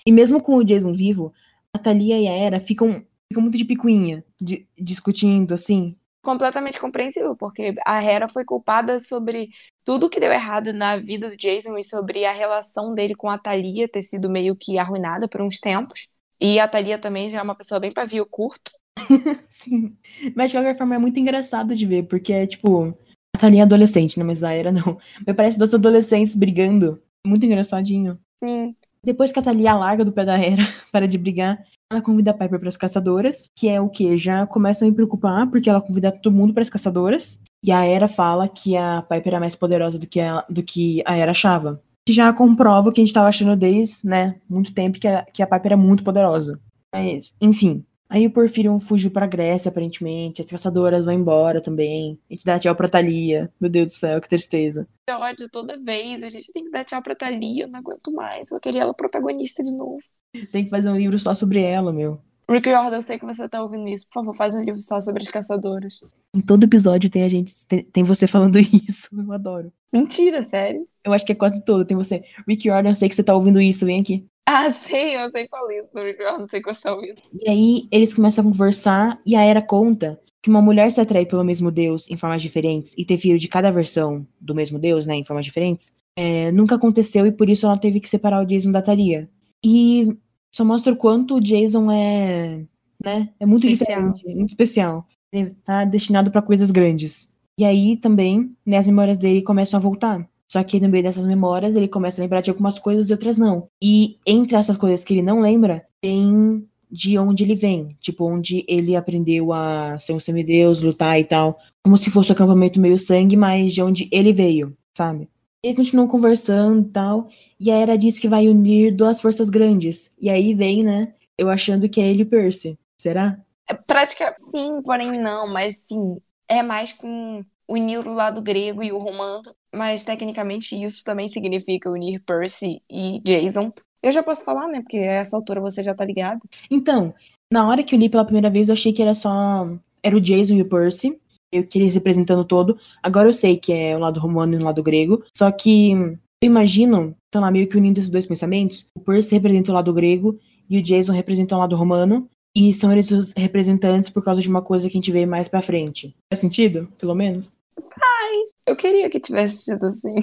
E mesmo com o Jason vivo, a Thalia e a Era ficam, ficam muito de picuinha, de- discutindo, assim. Completamente compreensível, porque a Hera foi culpada sobre tudo que deu errado na vida do Jason e sobre a relação dele com a Thalia ter sido meio que arruinada por uns tempos. E a Thalia também já é uma pessoa bem pavio curto. [laughs] Sim. Mas de qualquer forma é muito engraçado de ver, porque é tipo. A Thalia é adolescente, né? Mas a Era não. [laughs] Mas parece dois adolescentes brigando. Muito engraçadinho. Sim. Depois que a Thalia larga do pé da Hera, [laughs] para de brigar, ela convida a Piper para as caçadoras, que é o que? Já começam a me preocupar, porque ela convida todo mundo para as caçadoras. E a Hera fala que a Piper é mais poderosa do que, ela, do que a Hera achava. Que já comprova o que a gente tava achando desde, né, muito tempo, que a, que a Piper é muito poderosa. Mas, enfim. Aí o Porfirion fugiu pra Grécia, aparentemente. As caçadoras vão embora também. A gente dá tchau pra Thalia. Meu Deus do céu, que tristeza. Que ódio toda vez. A gente tem que dar tchau pra Thalia. Eu não aguento mais. Eu queria ela protagonista de novo. Tem que fazer um livro só sobre ela, meu. Rick Jordan, eu sei que você tá ouvindo isso. Por favor, faz um livro só sobre as caçadoras. Em todo episódio tem a gente, tem, tem você falando [laughs] isso. Eu adoro. Mentira, sério. Eu acho que é quase todo. Tem você. Rick Jordan, eu sei que você tá ouvindo isso, vem aqui. Ah, sim, eu sei qual isso do Rick Jordan. Sei que você tá ouvindo. E aí eles começam a conversar e a Era conta que uma mulher se atrai pelo mesmo Deus em formas diferentes e ter filho de cada versão do mesmo Deus, né, em formas diferentes, é, nunca aconteceu e por isso ela teve que separar o Jason da Thalia. E só mostra o quanto o Jason é, né, é muito Especial. diferente, muito especial. Ele tá destinado pra coisas grandes. E aí também, né, as memórias dele começam a voltar. Só que no meio dessas memórias ele começa a lembrar de algumas coisas e outras não. E entre essas coisas que ele não lembra, tem de onde ele vem, tipo, onde ele aprendeu a ser um semideus, lutar e tal, como se fosse o acampamento meio sangue, mas de onde ele veio, sabe? Eles continuam conversando e tal, e a Era diz que vai unir duas forças grandes, e aí vem, né, eu achando que é ele e Percy, será? É prática, sim, porém não, mas sim, é mais com unir o lado grego e o romano mas tecnicamente isso também significa unir Percy e Jason. Eu já posso falar, né? Porque a essa altura você já tá ligado. Então, na hora que eu li pela primeira vez, eu achei que era só. Era o Jason e o Percy. Eu queria representando todo. Agora eu sei que é o lado romano e o lado grego. Só que eu imagino, sei lá, meio que unindo esses dois pensamentos. O Percy representa o lado grego e o Jason representa o lado romano. E são eles os representantes por causa de uma coisa que a gente vê mais pra frente. Faz sentido? Pelo menos? Ai, eu queria que tivesse sido assim.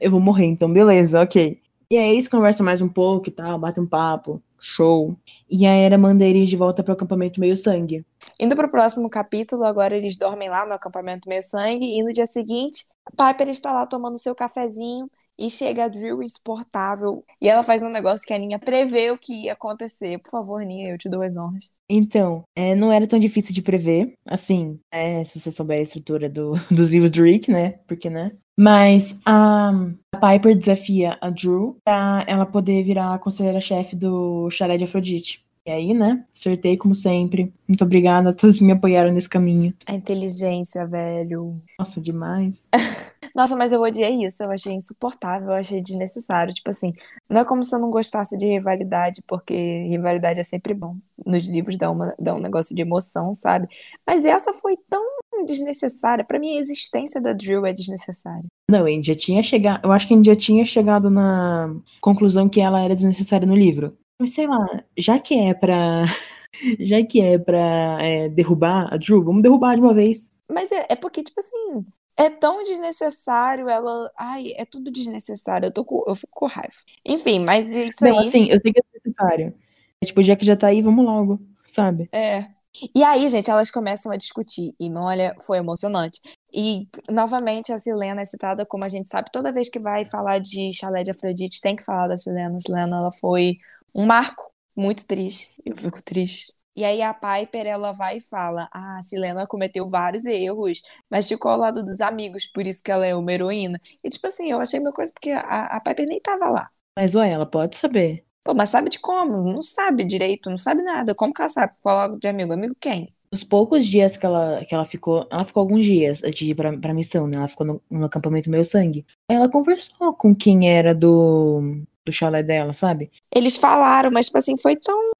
Eu vou morrer, então, beleza, ok. E aí eles conversam mais um pouco e tal, batem um papo, show. E a Era manda eles de volta pro acampamento meio sangue. Indo pro próximo capítulo, agora eles dormem lá no acampamento meio sangue, e no dia seguinte, Piper está lá tomando seu cafezinho e chega a Drill insuportável. E ela faz um negócio que a Ninha prevê o que ia acontecer. Por favor, Ninha, eu te dou as honras. Então, é, não era tão difícil de prever, assim, é, se você souber a estrutura do, [laughs] dos livros do Rick, né? Porque, né? Mas a, a Piper desafia a Drew pra ela poder virar a conselheira-chefe do Chalé de Afrodite. E aí, né? Acertei como sempre. Muito obrigada a todos que me apoiaram nesse caminho. A inteligência, velho. Nossa, demais. [laughs] Nossa, mas eu odiei isso. Eu achei insuportável, eu achei desnecessário. Tipo assim, não é como se eu não gostasse de rivalidade, porque rivalidade é sempre bom. Nos livros dá, uma, dá um negócio de emoção, sabe? Mas essa foi tão desnecessária. Para mim, a existência da Drill é desnecessária. Não, a gente já tinha chegado. Eu acho que a gente já tinha chegado na conclusão que ela era desnecessária no livro. Mas sei lá, já que é pra. [laughs] já que é pra é, derrubar a Drew, vamos derrubar de uma vez. Mas é, é porque, tipo assim, é tão desnecessário, ela. Ai, é tudo desnecessário. Eu, tô com... eu fico com raiva. Enfim, mas isso Não, aí. assim, eu sei que é desnecessário. É, tipo, já que já tá aí, vamos logo, sabe? É. E aí, gente, elas começam a discutir. E, olha, foi emocionante. E, novamente, a Silena é citada, como a gente sabe, toda vez que vai falar de Chalé de Afrodite, tem que falar da Silena. A Silena, ela foi um marco muito triste. Eu fico triste. E aí a Piper, ela vai e fala: Ah, a Silena cometeu vários erros, mas ficou ao lado dos amigos, por isso que ela é uma heroína. E tipo assim, eu achei meu coisa porque a, a Piper nem tava lá. Mas, ué, ela pode saber. Pô, mas sabe de como? Não sabe direito, não sabe nada. Como que ela sabe? Falar de amigo? Amigo quem? Os poucos dias que ela, que ela ficou. Ela ficou alguns dias antes de ir pra, pra missão, né? Ela ficou no, no acampamento Meu Sangue. Aí ela conversou com quem era do, do chalé dela, sabe? Eles falaram, mas tipo assim, foi tão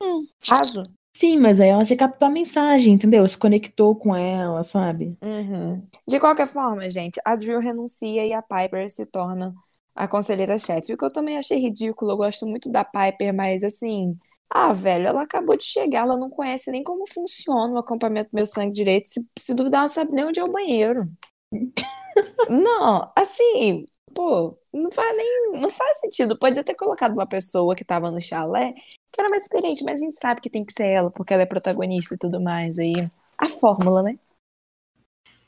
raso. Sim, mas aí ela já captou a mensagem, entendeu? Se conectou com ela, sabe? Uhum. De qualquer forma, gente, a Drill renuncia e a Piper se torna a conselheira-chefe. O que eu também achei ridículo, eu gosto muito da Piper, mas assim. Ah, velho, ela acabou de chegar, ela não conhece nem como funciona o acampamento Meu Sangue Direito. Se, se duvidar, ela sabe nem onde é o banheiro. não, assim, pô, não faz nem. Não faz sentido. Podia ter colocado uma pessoa que tava no chalé que era mais experiente, mas a gente sabe que tem que ser ela, porque ela é protagonista e tudo mais. Aí, a fórmula, né?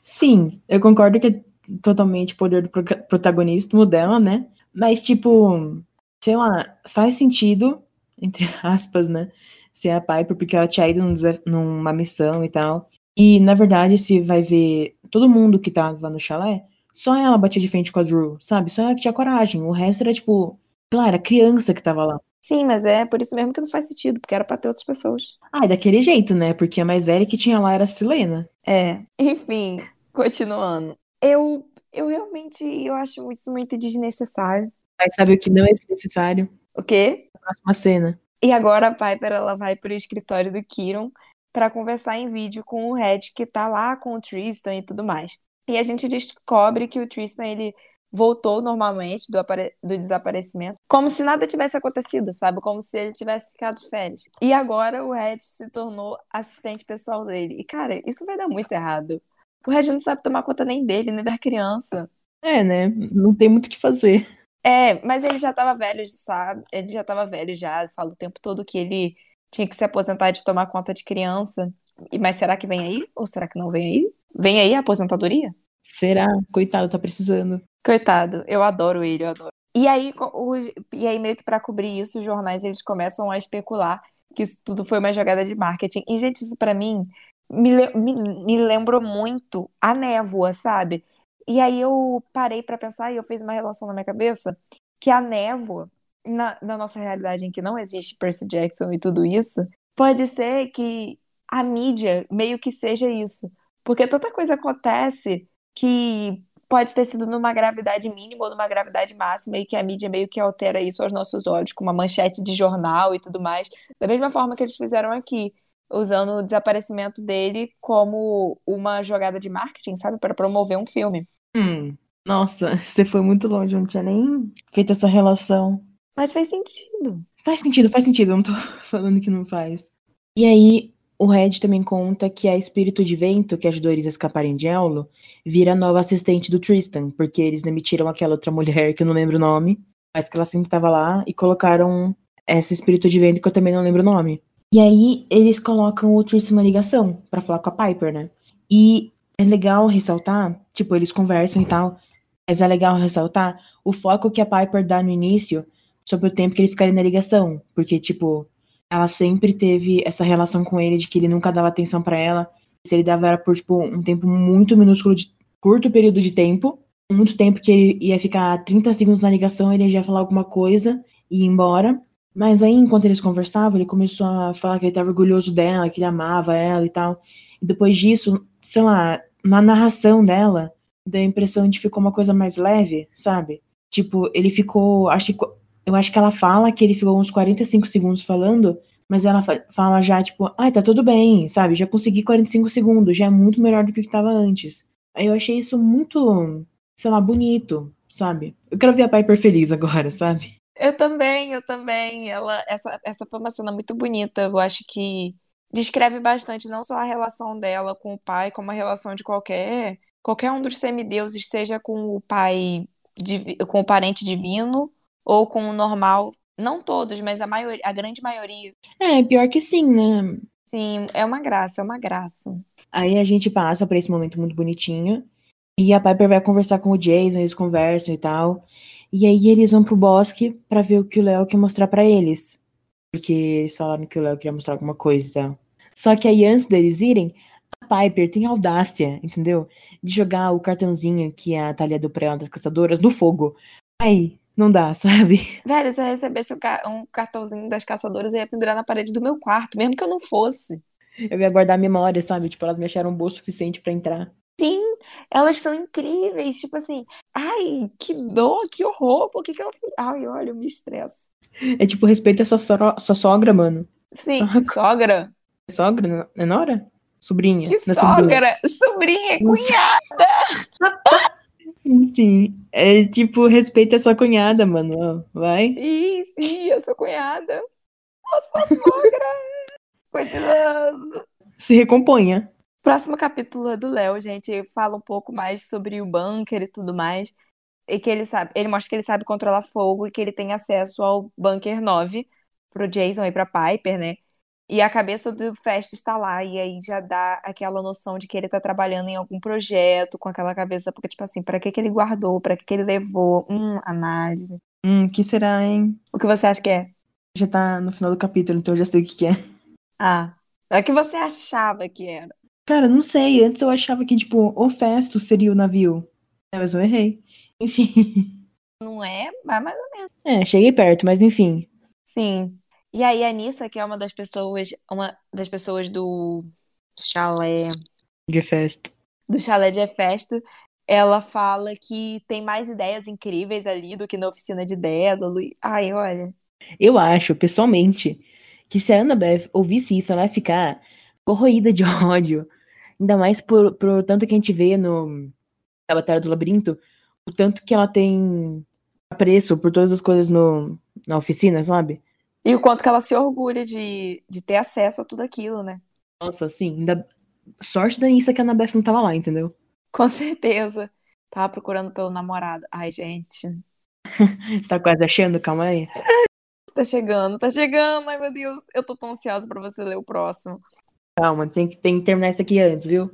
Sim, eu concordo que é totalmente poder do pro- protagonismo dela, né? Mas, tipo, sei lá, faz sentido, entre [laughs] aspas, né? Ser a Piper, porque ela tinha ido numa missão e tal. E, na verdade, se vai ver todo mundo que tava no chalé, só ela batia de frente com a Drew, sabe? Só ela que tinha coragem. O resto era, tipo, lá, era criança que tava lá. Sim, mas é por isso mesmo que não faz sentido, porque era pra ter outras pessoas. Ah, e daquele jeito, né? Porque a mais velha que tinha lá era a Selena. É. Enfim, continuando. Eu, eu realmente eu acho isso muito desnecessário. Mas sabe o que não é necessário? O quê? Próxima cena. E agora a Piper ela vai pro escritório do Kiron pra conversar em vídeo com o Red que tá lá com o Tristan e tudo mais. E a gente descobre que o Tristan ele voltou normalmente do, do desaparecimento, como se nada tivesse acontecido, sabe? Como se ele tivesse ficado de férias. E agora o Red se tornou assistente pessoal dele. E cara, isso vai dar muito errado. O Red não sabe tomar conta nem dele, nem da criança. É, né? Não tem muito o que fazer. É, mas ele já tava velho, sabe? Ele já tava velho já, fala o tempo todo que ele tinha que se aposentar de tomar conta de criança. E mas será que vem aí? Ou será que não vem aí? Vem aí a aposentadoria? Será? Coitado, tá precisando. Coitado, eu adoro ele, eu adoro. E aí, o- e aí meio que pra cobrir isso, os jornais eles começam a especular que isso tudo foi uma jogada de marketing. E gente, isso pra mim me, me, me lembrou muito a névoa, sabe? E aí eu parei pra pensar e eu fiz uma relação na minha cabeça que a névoa, na, na nossa realidade em que não existe Percy Jackson e tudo isso, pode ser que a mídia meio que seja isso. Porque tanta coisa acontece que pode ter sido numa gravidade mínima ou numa gravidade máxima e que a mídia meio que altera isso aos nossos olhos, com uma manchete de jornal e tudo mais. Da mesma forma que eles fizeram aqui, usando o desaparecimento dele como uma jogada de marketing, sabe? Para promover um filme. Hum, nossa, [laughs] você foi muito longe, eu não tinha nem feito essa relação. Mas faz sentido. Faz sentido, faz sentido, eu não tô [laughs] falando que não faz. E aí, o Red também conta que a Espírito de Vento, que ajudou eles a escaparem de Ello, vira a nova assistente do Tristan, porque eles demitiram aquela outra mulher que eu não lembro o nome, mas que ela sempre tava lá, e colocaram essa Espírito de Vento que eu também não lembro o nome. E aí eles colocam o Tristan na ligação para falar com a Piper, né? E é legal ressaltar, tipo, eles conversam e tal, mas é legal ressaltar o foco que a Piper dá no início sobre o tempo que ele ficaria na ligação, porque, tipo, ela sempre teve essa relação com ele de que ele nunca dava atenção para ela. Se ele dava era por tipo um tempo muito minúsculo de curto período de tempo, muito tempo que ele ia ficar 30 segundos na ligação, ele já ia falar alguma coisa e ir embora. Mas aí, enquanto eles conversavam, ele começou a falar que ele estava orgulhoso dela, que ele amava ela e tal. E depois disso, sei lá, na narração dela, deu a impressão de ficou uma coisa mais leve, sabe? Tipo, ele ficou, acho que eu acho que ela fala que ele ficou uns 45 segundos falando, mas ela fala já, tipo, ai, ah, tá tudo bem, sabe? Já consegui 45 segundos, já é muito melhor do que o que tava antes. Aí eu achei isso muito, sei lá, bonito, sabe? Eu quero ver a Piper feliz agora, sabe? Eu também, eu também. Ela, essa, essa foi uma cena muito bonita. Eu acho que descreve bastante não só a relação dela com o pai, como a relação de qualquer qualquer um dos semideuses, seja com o pai, com o parente divino ou com o normal. Não todos, mas a, maioria, a grande maioria. É, pior que sim, né? Sim, é uma graça, é uma graça. Aí a gente passa por esse momento muito bonitinho. E a Piper vai conversar com o Jason, eles conversam e tal. E aí eles vão pro bosque para ver o que o Léo quer mostrar para eles. Porque eles falaram que o Léo queria mostrar alguma coisa e tal. Só que aí antes deles irem, a Piper tem audácia, entendeu? De jogar o cartãozinho que a Thalia deu pra ela das caçadoras no fogo. Aí, não dá, sabe? [laughs] Velho, se eu recebesse um cartãozinho das caçadoras, eu ia pendurar na parede do meu quarto, mesmo que eu não fosse. Eu ia guardar a memória, sabe? Tipo, elas me acharam bom o suficiente para entrar. Sim, elas são incríveis. Tipo assim, ai, que dor, que horror. Por que, que ela. Ai, olha, eu me estresso. É tipo, respeita a sua, so sua sogra, mano. Sim, sogra. Sogra? É Nora? Sobrinha. Que sogra? Sobrinha, cunhada. [laughs] Enfim, é tipo, respeita a sua cunhada, mano. Vai. Sim, sim, a sua cunhada. A sua sogra. [laughs] Continuando. Se recomponha. Próximo capítulo é do Léo, gente. Fala um pouco mais sobre o bunker e tudo mais. E que ele sabe, ele mostra que ele sabe controlar fogo e que ele tem acesso ao bunker 9 pro Jason e pra Piper, né? E a cabeça do Festo está lá, e aí já dá aquela noção de que ele tá trabalhando em algum projeto com aquela cabeça, porque, tipo assim, para que que ele guardou, para que que ele levou? Hum, análise. Hum, que será, hein? O que você acha que é? Já tá no final do capítulo, então eu já sei o que, que é. Ah, é o que você achava que era? Cara, não sei. Antes eu achava que, tipo, o Festo seria o navio. É, mas eu errei. Enfim. Não é, mas mais ou menos. É, cheguei perto, mas enfim. Sim. E aí a Nissa, que é uma das pessoas, uma das pessoas do chalé de festa. Do chalé de festa, ela fala que tem mais ideias incríveis ali do que na oficina de Dédalo. Ai, olha. Eu acho, pessoalmente, que se a Annabeth ouvisse isso, ela ia ficar corroída de [laughs] ódio. Ainda mais por, por tanto que a gente vê no na Batalha do Labirinto, o tanto que ela tem apreço por todas as coisas no, na oficina, sabe? E o quanto que ela se orgulha de, de ter acesso a tudo aquilo, né? Nossa, sim. Ainda... Sorte da Issa que a Anabeth não tava lá, entendeu? Com certeza. Tava procurando pelo namorado. Ai, gente. [laughs] tá quase achando? Calma aí. tá chegando, tá chegando. Ai, meu Deus. Eu tô tão ansiosa pra você ler o próximo. Calma, tem que, tem que terminar isso aqui antes, viu?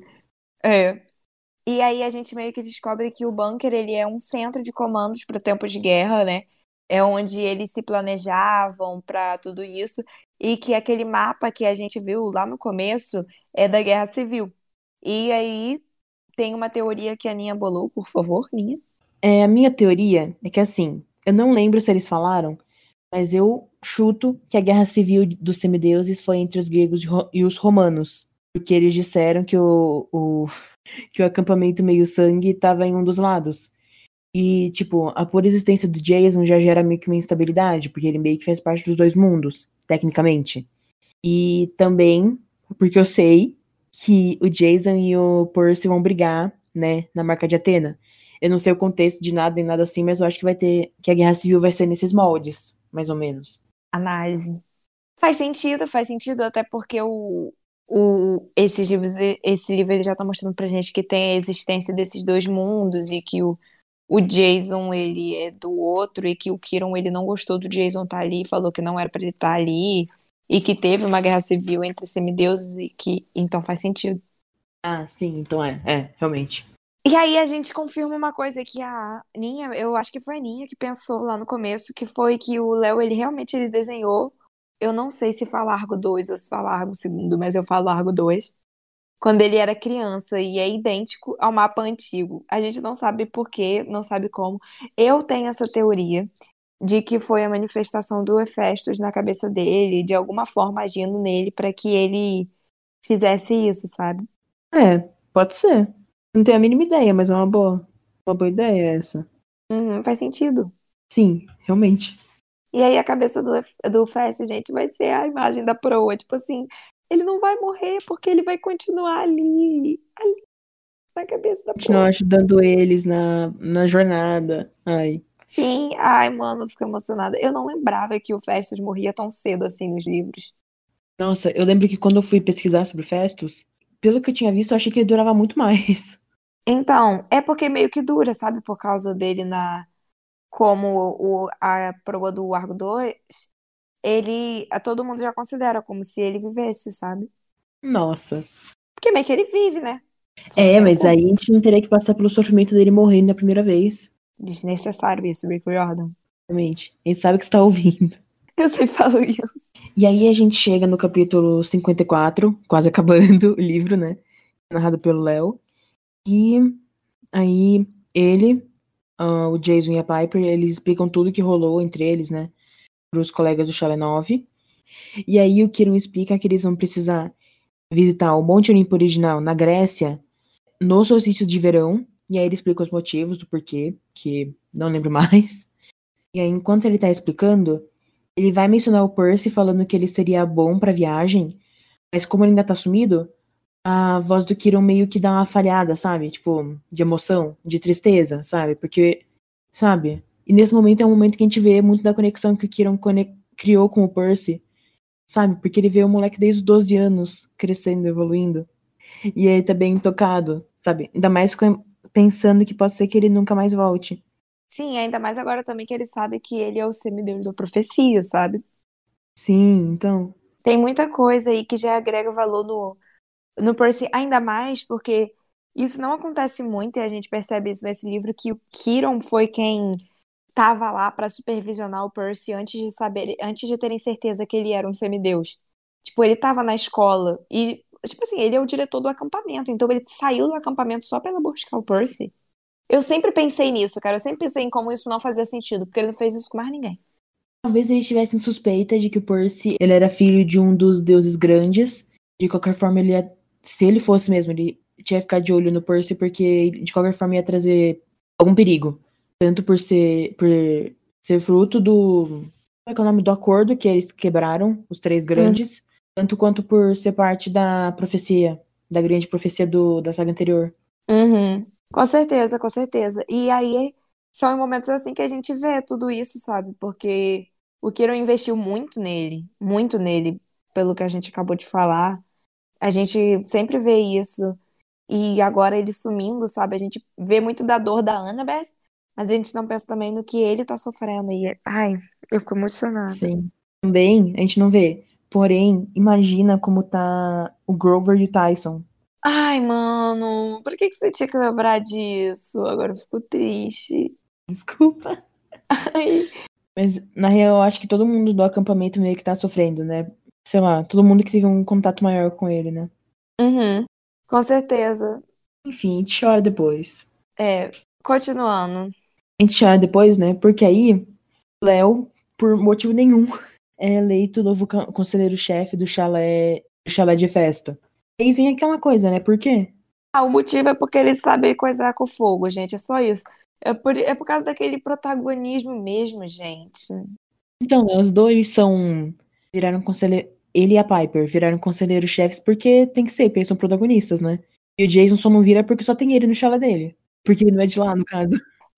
É. E aí a gente meio que descobre que o bunker, ele é um centro de comandos para tempos de guerra, né? É onde eles se planejavam para tudo isso, e que aquele mapa que a gente viu lá no começo é da Guerra Civil. E aí tem uma teoria que a Ninha bolou, por favor, Ninha. É, a minha teoria é que assim, eu não lembro se eles falaram, mas eu chuto que a Guerra Civil dos Semideuses foi entre os gregos e os romanos. porque eles disseram que o, o, que o acampamento meio sangue tava em um dos lados. E, tipo, a pura existência do Jason já gera meio que uma instabilidade, porque ele meio que faz parte dos dois mundos, tecnicamente. E também porque eu sei que o Jason e o Percy vão brigar, né, na marca de Atena. Eu não sei o contexto de nada e nada assim, mas eu acho que vai ter que a guerra civil vai ser nesses moldes, mais ou menos. Análise. Faz sentido, faz sentido, até porque o, o, esses livros, esse livro ele já tá mostrando pra gente que tem a existência desses dois mundos e que o, o Jason ele é do outro e que o Kiron ele não gostou do Jason estar tá ali, falou que não era para ele estar tá ali e que teve uma guerra civil entre semideuses e que então faz sentido. Ah, sim, então é, é, realmente. E aí a gente confirma uma coisa que a Ninha, eu acho que foi a Ninha que pensou lá no começo, que foi que o Léo, ele realmente ele desenhou, eu não sei se fala Argo 2 ou se fala Argo 2, mas eu falo Argo 2, quando ele era criança, e é idêntico ao mapa antigo. A gente não sabe por quê, não sabe como. Eu tenho essa teoria de que foi a manifestação do Hefestos na cabeça dele, de alguma forma agindo nele para que ele fizesse isso, sabe? É, pode ser. Não tenho a mínima ideia, mas é uma boa, uma boa ideia essa. Uhum, faz sentido. Sim, realmente. E aí a cabeça do, do Fast, gente, vai ser a imagem da proa. Tipo assim, ele não vai morrer porque ele vai continuar ali. Ali. Na cabeça da Continuar ajudando eles na, na jornada. Ai. Sim, ai, mano, fico emocionada. Eu não lembrava que o Festus morria tão cedo assim nos livros. Nossa, eu lembro que quando eu fui pesquisar sobre Festus, pelo que eu tinha visto, eu achei que ele durava muito mais. [laughs] Então, é porque meio que dura, sabe? Por causa dele na. Como o, a proa do Argo 2, ele. Todo mundo já considera como se ele vivesse, sabe? Nossa. Porque meio que ele vive, né? Só é, mas aí a gente não teria que passar pelo sofrimento dele morrendo na primeira vez. Desnecessário isso, Rick Jordan. Realmente. A gente sabe que está ouvindo. [laughs] Eu sempre falo isso. E aí a gente chega no capítulo 54, quase acabando o livro, né? Narrado pelo Léo. E aí ele, uh, o Jason e a Piper, eles explicam tudo que rolou entre eles, né? Para os colegas do Chalé 9. E aí o Kiron explica que eles vão precisar visitar o Monte Olimpo original na Grécia no solstício de verão. E aí ele explica os motivos do porquê, que não lembro [laughs] mais. E aí, enquanto ele tá explicando, ele vai mencionar o Percy falando que ele seria bom pra viagem, mas como ele ainda tá sumido, a voz do Kiron meio que dá uma falhada, sabe? Tipo, de emoção, de tristeza, sabe? Porque, sabe? E nesse momento é um momento que a gente vê muito da conexão que o Kiron criou com o Percy, sabe? Porque ele vê o moleque desde os 12 anos crescendo, evoluindo. E aí tá bem tocado, sabe? Ainda mais pensando que pode ser que ele nunca mais volte. Sim, ainda mais agora também que ele sabe que ele é o semideus da profecia, sabe? Sim, então. Tem muita coisa aí que já agrega valor no, no Percy, ainda mais porque isso não acontece muito e a gente percebe isso nesse livro que o Kiron foi quem estava lá para supervisionar o Percy antes de saber, antes de terem certeza que ele era um semideus. Tipo, ele estava na escola e tipo assim, ele é o diretor do acampamento, então ele saiu do acampamento só para buscar o Percy. Eu sempre pensei nisso, cara. Eu sempre pensei em como isso não fazia sentido, porque ele não fez isso com mais ninguém. Talvez eles tivessem suspeita de que o Percy ele era filho de um dos deuses grandes. De qualquer forma, ele ia, se ele fosse mesmo, ele tinha que ficar de olho no Percy, porque de qualquer forma ia trazer algum perigo. Tanto por ser, por ser fruto do. Como é que é o nome? Do acordo que eles quebraram, os três grandes. Hum. Tanto quanto por ser parte da profecia, da grande profecia do, da saga anterior. Uhum. Com certeza, com certeza. E aí são momentos assim que a gente vê tudo isso, sabe? Porque o Kiron investiu muito nele, muito nele, pelo que a gente acabou de falar. A gente sempre vê isso. E agora ele sumindo, sabe? A gente vê muito da dor da Annabeth, mas a gente não pensa também no que ele tá sofrendo. E, ai, eu fico emocionada. Sim. Também a gente não vê. Porém, imagina como tá o Grover e o Tyson. Ai, mano, por que, que você tinha que lembrar disso? Agora eu fico triste. Desculpa. Ai. Mas, na real, eu acho que todo mundo do acampamento meio que tá sofrendo, né? Sei lá, todo mundo que teve um contato maior com ele, né? Uhum, com certeza. Enfim, a gente chora depois. É, continuando. A gente chora depois, né? Porque aí, Léo, por motivo nenhum, é eleito novo conselheiro-chefe do chalé, do chalé de festa. Aí vem aquela coisa, né? Por quê? Ah, o motivo é porque ele sabe coisar com fogo, gente. É só isso. É por, é por causa daquele protagonismo mesmo, gente. Então, né, os dois são. Viraram conselheiro. Ele e a Piper viraram conselheiros-chefes porque tem que ser, porque eles são protagonistas, né? E o Jason só não vira porque só tem ele no chala dele. Porque ele não é de lá, no caso.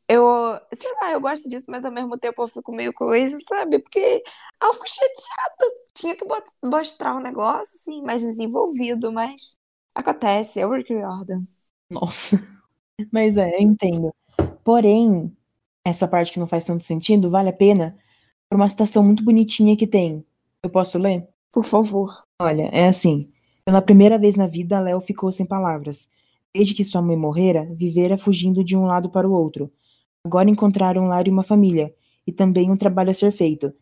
Eu, sei lá, eu gosto disso, mas ao mesmo tempo eu fico meio coisa, sabe? Porque eu fico chateada. Tinha que mostrar um negócio, assim, mais desenvolvido, mas acontece, é o Rick Riordan. Nossa. [laughs] Mas é, eu entendo. Porém, essa parte que não faz tanto sentido, vale a pena por uma citação muito bonitinha que tem. Eu posso ler? Por favor. Olha, é assim. Pela primeira vez na vida, Léo ficou sem palavras. Desde que sua mãe morrera, vivera fugindo de um lado para o outro. Agora encontraram um lar e uma família, e também um trabalho a ser feito.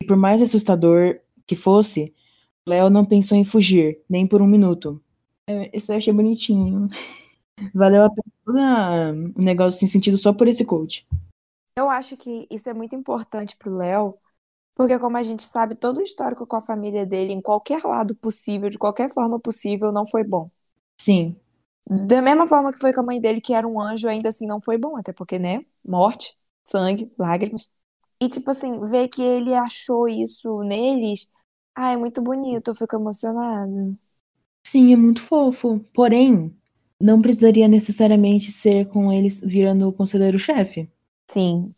E por mais assustador que fosse, Léo não pensou em fugir, nem por um minuto. É, isso eu achei bonitinho. [laughs] Valeu a pena o negócio sem sentido só por esse coach. Eu acho que isso é muito importante pro Léo, porque como a gente sabe, todo o histórico com a família dele, em qualquer lado possível, de qualquer forma possível, não foi bom. Sim. Da mesma forma que foi com a mãe dele, que era um anjo, ainda assim não foi bom, até porque, né? Morte, sangue, lágrimas. E, tipo assim, ver que ele achou isso neles, ah, é muito bonito, eu fico emocionada. Sim, é muito fofo. Porém, não precisaria necessariamente ser com eles virando o conselheiro-chefe. Sim,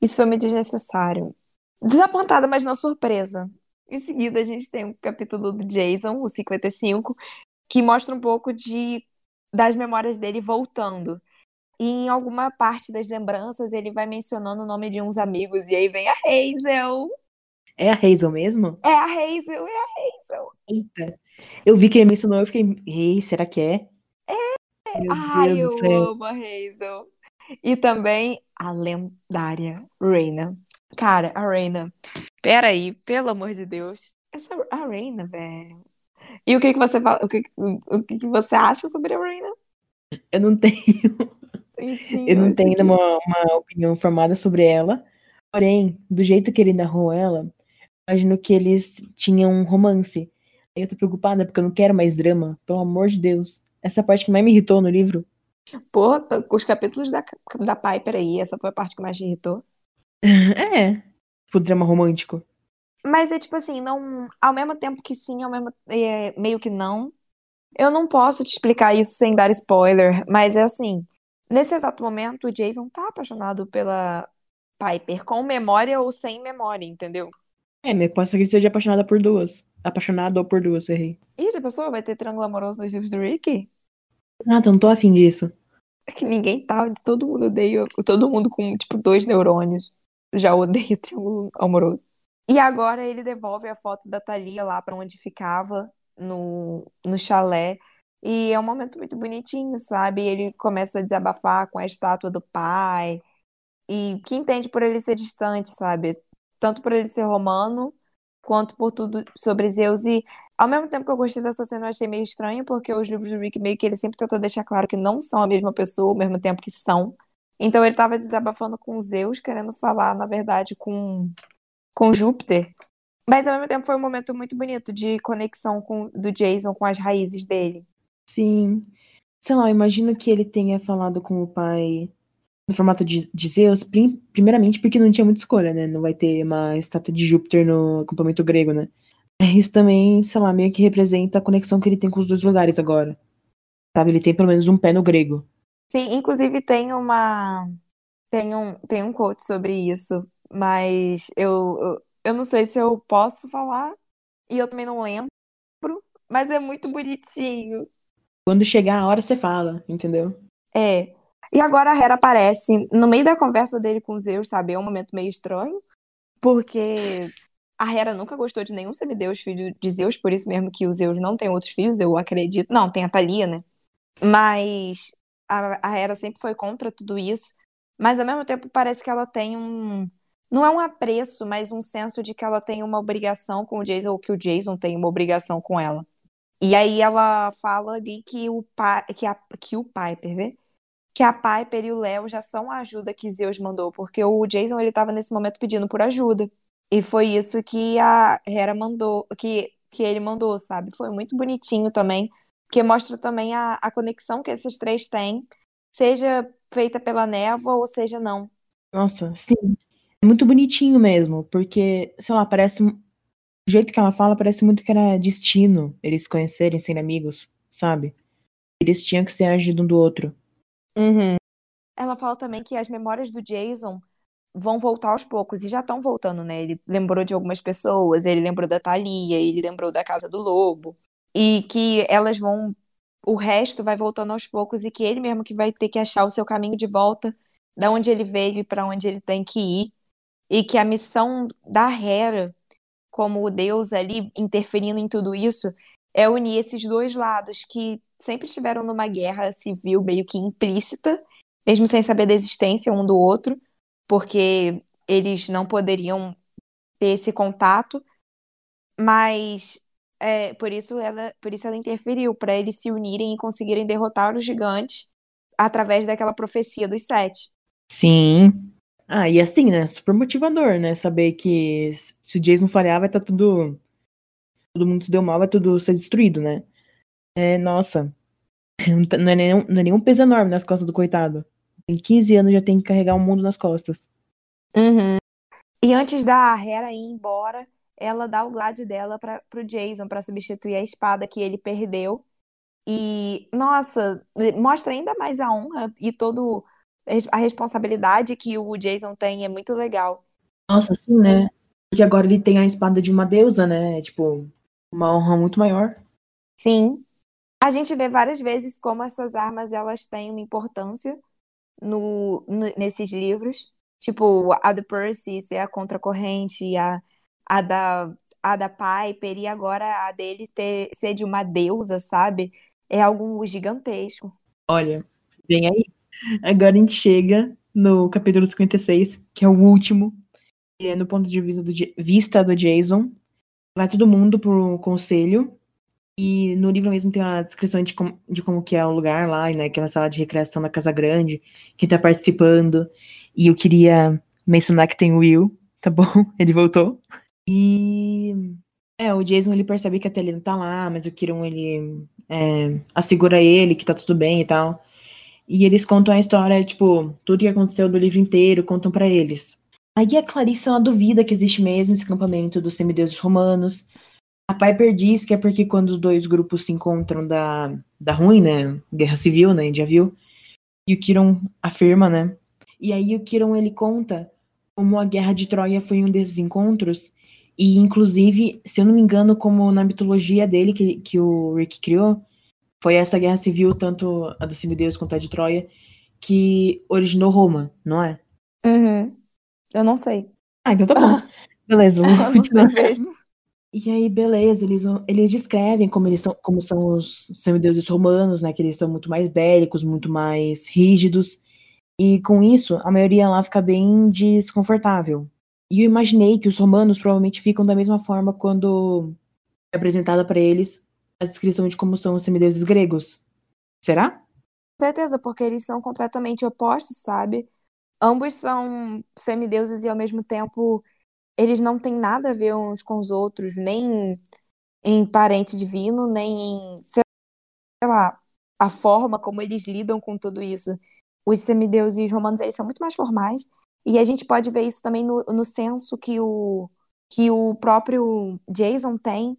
isso foi muito desnecessário. Desapontada, mas não surpresa. Em seguida, a gente tem o um capítulo do Jason, o 55, que mostra um pouco de das memórias dele voltando. E em alguma parte das lembranças ele vai mencionando o nome de uns amigos, e aí vem a Hazel. É a Hazel mesmo? É a Hazel, é a Hazel. Eita. Eu vi que ele mencionou, eu fiquei, ei, será que é? É. Meu Ai, Deus eu amo a Hazel. E também a lendária Reina. Cara, a Reina. Peraí, pelo amor de Deus. Essa a Reina, velho. E o que, que você fala, o que, o que, que você acha sobre a Reina? Eu não [laughs] tenho. Sim, eu não tenho uma, uma opinião formada sobre ela. Porém, do jeito que ele narrou ela, imagino que eles tinham um romance. Aí eu tô preocupada porque eu não quero mais drama, pelo amor de Deus. Essa parte que mais me irritou no livro. Pô, os capítulos da, da Piper aí, essa foi a parte que mais me irritou. [laughs] É, tipo drama romântico. Mas é tipo assim, não. Ao mesmo tempo que sim, ao mesmo é, meio que não. Eu não posso te explicar isso sem dar spoiler, mas é assim. Nesse exato momento, o Jason tá apaixonado pela Piper, com memória ou sem memória, entendeu? É, mas pode ser que ele seja apaixonada por duas. Apaixonado ou por duas, errei. Ih, já pensou? Vai ter triângulo amoroso nos livros do Rick? Ah, não tô afim disso. É que ninguém tá, todo mundo odeia. Todo mundo com, tipo, dois neurônios já odeia triângulo amoroso. E agora ele devolve a foto da Thalia lá para onde ficava, no, no chalé. E é um momento muito bonitinho, sabe? Ele começa a desabafar com a estátua do pai. E que entende por ele ser distante, sabe? Tanto por ele ser romano, quanto por tudo sobre Zeus. E ao mesmo tempo que eu gostei dessa cena, eu achei meio estranho, porque os livros do Rick meio que ele sempre tenta deixar claro que não são a mesma pessoa, ao mesmo tempo que são. Então ele estava desabafando com Zeus, querendo falar, na verdade, com com Júpiter. Mas ao mesmo tempo foi um momento muito bonito de conexão com, do Jason com as raízes dele. Sim. Sei lá, eu imagino que ele tenha falado com o pai no formato de, de Zeus, prim, primeiramente porque não tinha muita escolha, né? Não vai ter uma estátua de Júpiter no acampamento grego, né? Isso também, sei lá, meio que representa a conexão que ele tem com os dois lugares agora. Sabe? Ele tem pelo menos um pé no grego. Sim, inclusive tem uma. Tem um, tem um quote sobre isso mas eu, eu, eu não sei se eu posso falar. E eu também não lembro. Mas é muito bonitinho. Quando chegar a hora, você fala, entendeu? É. E agora a Hera aparece no meio da conversa dele com Zeus, sabe? É um momento meio estranho. Porque a Hera nunca gostou de nenhum semideus filho de Zeus, por isso mesmo que o Zeus não tem outros filhos, eu acredito. Não, tem a Thalia, né? Mas a, a Hera sempre foi contra tudo isso. Mas ao mesmo tempo parece que ela tem um, não é um apreço, mas um senso de que ela tem uma obrigação com o Jason, ou que o Jason tem uma obrigação com ela. E aí ela fala ali que o pai, que, a, que o Piper, vê? Que a Piper e o Léo já são a ajuda que Zeus mandou, porque o Jason ele tava nesse momento pedindo por ajuda. E foi isso que a Hera mandou, que, que ele mandou, sabe? Foi muito bonitinho também, que mostra também a, a conexão que esses três têm, seja feita pela névoa ou seja não. Nossa, sim. É muito bonitinho mesmo, porque, sei lá, parece. O jeito que ela fala parece muito que era destino eles se conhecerem, serem amigos, sabe? Eles tinham que ser agido um do outro. Uhum. Ela fala também que as memórias do Jason vão voltar aos poucos, e já estão voltando, né? Ele lembrou de algumas pessoas, ele lembrou da Thalia, ele lembrou da Casa do Lobo, e que elas vão. O resto vai voltando aos poucos, e que ele mesmo que vai ter que achar o seu caminho de volta, da onde ele veio e para onde ele tem que ir, e que a missão da Hera, como o Deus ali interferindo em tudo isso, é unir esses dois lados que sempre estiveram numa guerra civil meio que implícita, mesmo sem saber da existência um do outro, porque eles não poderiam ter esse contato, mas é, por isso ela, por isso ela interferiu para eles se unirem e conseguirem derrotar os gigantes através daquela profecia dos sete. Sim. Ah, e assim, né? Super motivador, né? Saber que se o Jason falhar, vai estar tá tudo. Todo mundo se deu mal, vai tudo ser destruído, né? É, nossa. Não é, nenhum, não é nenhum peso enorme nas costas do coitado. Tem 15 anos já tem que carregar o mundo nas costas. Uhum. E antes da Hera ir embora, ela dá o glad dela para pro Jason para substituir a espada que ele perdeu. E, nossa, mostra ainda mais a honra e todo a responsabilidade que o Jason tem é muito legal. Nossa, sim, né? Porque agora ele tem a espada de uma deusa, né? Tipo, uma honra muito maior. Sim. A gente vê várias vezes como essas armas elas têm uma importância no, no nesses livros. Tipo, a do Percy ser a contracorrente, a, a, da, a da Piper, e agora a dele ter, ser de uma deusa, sabe? É algo gigantesco. Olha, vem aí. Agora a gente chega no capítulo 56, que é o último, e é no ponto de vista do, vista do Jason. Vai todo mundo pro conselho, e no livro mesmo tem uma descrição de como, de como que é o lugar lá, né, que é uma sala de recreação na Casa Grande, quem tá participando, e eu queria mencionar que tem o Will, tá bom? [laughs] Ele voltou. E... É, o Jason, ele percebe que a Telly não tá lá, mas o Kiron, ele é, assegura ele que tá tudo bem e tal. E eles contam a história, tipo, tudo que aconteceu do livro inteiro, contam para eles. Aí a Clarice ela duvida que existe mesmo esse acampamento dos semideuses romanos. A Piper diz que é porque quando os dois grupos se encontram da, da ruim, né? Guerra civil, né? Já viu? E o Kiron afirma, né? E aí o Kiron ele conta como a Guerra de Troia foi um desses encontros. E inclusive, se eu não me engano, como na mitologia dele que, que o Rick criou, foi essa guerra civil, tanto a dos semideus quanto a de Troia, que originou Roma, não é? Uhum. Eu não sei. Ah, então tá bom. [laughs] beleza, vamos não sei mesmo. E aí, beleza, eles, eles descrevem como eles são, como são os semideuses romanos, né? Que eles são muito mais bélicos, muito mais rígidos. E com isso, a maioria lá fica bem desconfortável. E eu imaginei que os romanos provavelmente ficam da mesma forma quando é apresentada para eles a descrição de como são os semideuses gregos. Será? Com certeza, porque eles são completamente opostos, sabe? Ambos são semideuses e ao mesmo tempo eles não têm nada a ver uns com os outros, nem em parente divino, nem em, sei lá, a forma como eles lidam com tudo isso. Os semideuses romanos, eles são muito mais formais, e a gente pode ver isso também no, no senso que o, que o próprio Jason tem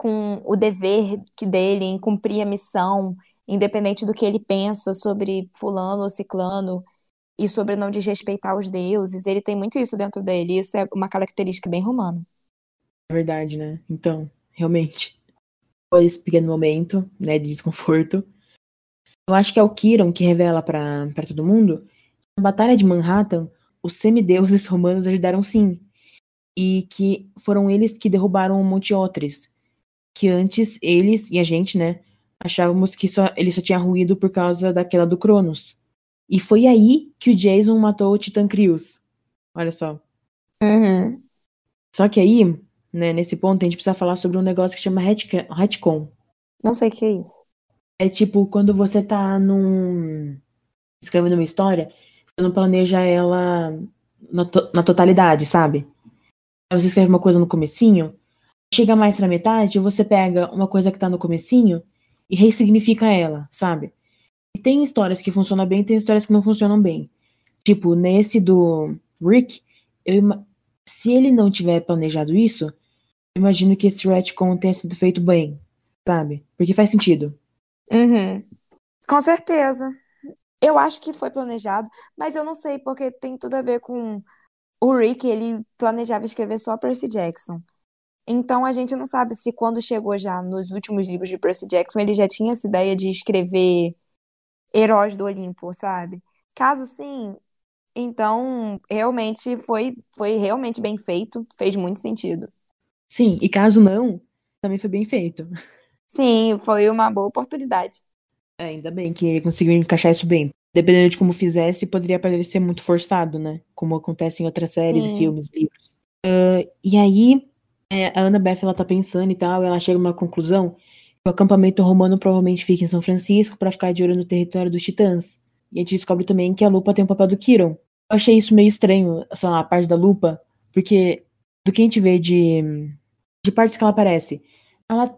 com o dever que dele em cumprir a missão, independente do que ele pensa sobre fulano ou ciclano e sobre não desrespeitar os deuses. Ele tem muito isso dentro dele. Isso é uma característica bem romana. É verdade, né? Então, realmente, foi esse pequeno momento, né, de desconforto. Eu acho que é o Kiron que revela para todo mundo. Na Batalha de Manhattan, os semideuses [laughs] romanos ajudaram sim. E que foram eles que derrubaram o Monte Otris, que antes eles e a gente, né, achávamos que só, ele só tinha ruído por causa daquela do Cronos. E foi aí que o Jason matou o Titan Krios. Olha só. Uhum. Só que aí, né, nesse ponto, a gente precisa falar sobre um negócio que chama retcon. Não sei o que é isso. É tipo quando você tá num. escrevendo uma história, você não planeja ela na, to na totalidade, sabe? Você escreve uma coisa no comecinho, chega mais na metade, você pega uma coisa que tá no comecinho e ressignifica ela, sabe? E tem histórias que funcionam bem, tem histórias que não funcionam bem. Tipo, nesse do Rick, eu, se ele não tiver planejado isso, eu imagino que esse retcon tenha sido feito bem, sabe? Porque faz sentido. Uhum. Com certeza. Eu acho que foi planejado, mas eu não sei, porque tem tudo a ver com o Rick, ele planejava escrever só Percy Jackson. Então a gente não sabe se quando chegou já nos últimos livros de Percy Jackson, ele já tinha essa ideia de escrever Heróis do Olimpo, sabe? Caso sim, então realmente foi foi realmente bem feito, fez muito sentido. Sim, e caso não, também foi bem feito. Sim, foi uma boa oportunidade. É, ainda bem que ele conseguiu encaixar isso bem. Dependendo de como fizesse, poderia parecer muito forçado, né? Como acontece em outras séries Sim. filmes, livros. Uh, e aí, é, a Annabeth, ela tá pensando e tal, e ela chega a uma conclusão que o acampamento romano provavelmente fica em São Francisco para ficar de olho no território dos titãs. E a gente descobre também que a lupa tem o papel do Kiron. Eu achei isso meio estranho, sei lá, a parte da lupa, porque do que a gente vê de, de partes que ela aparece, ela,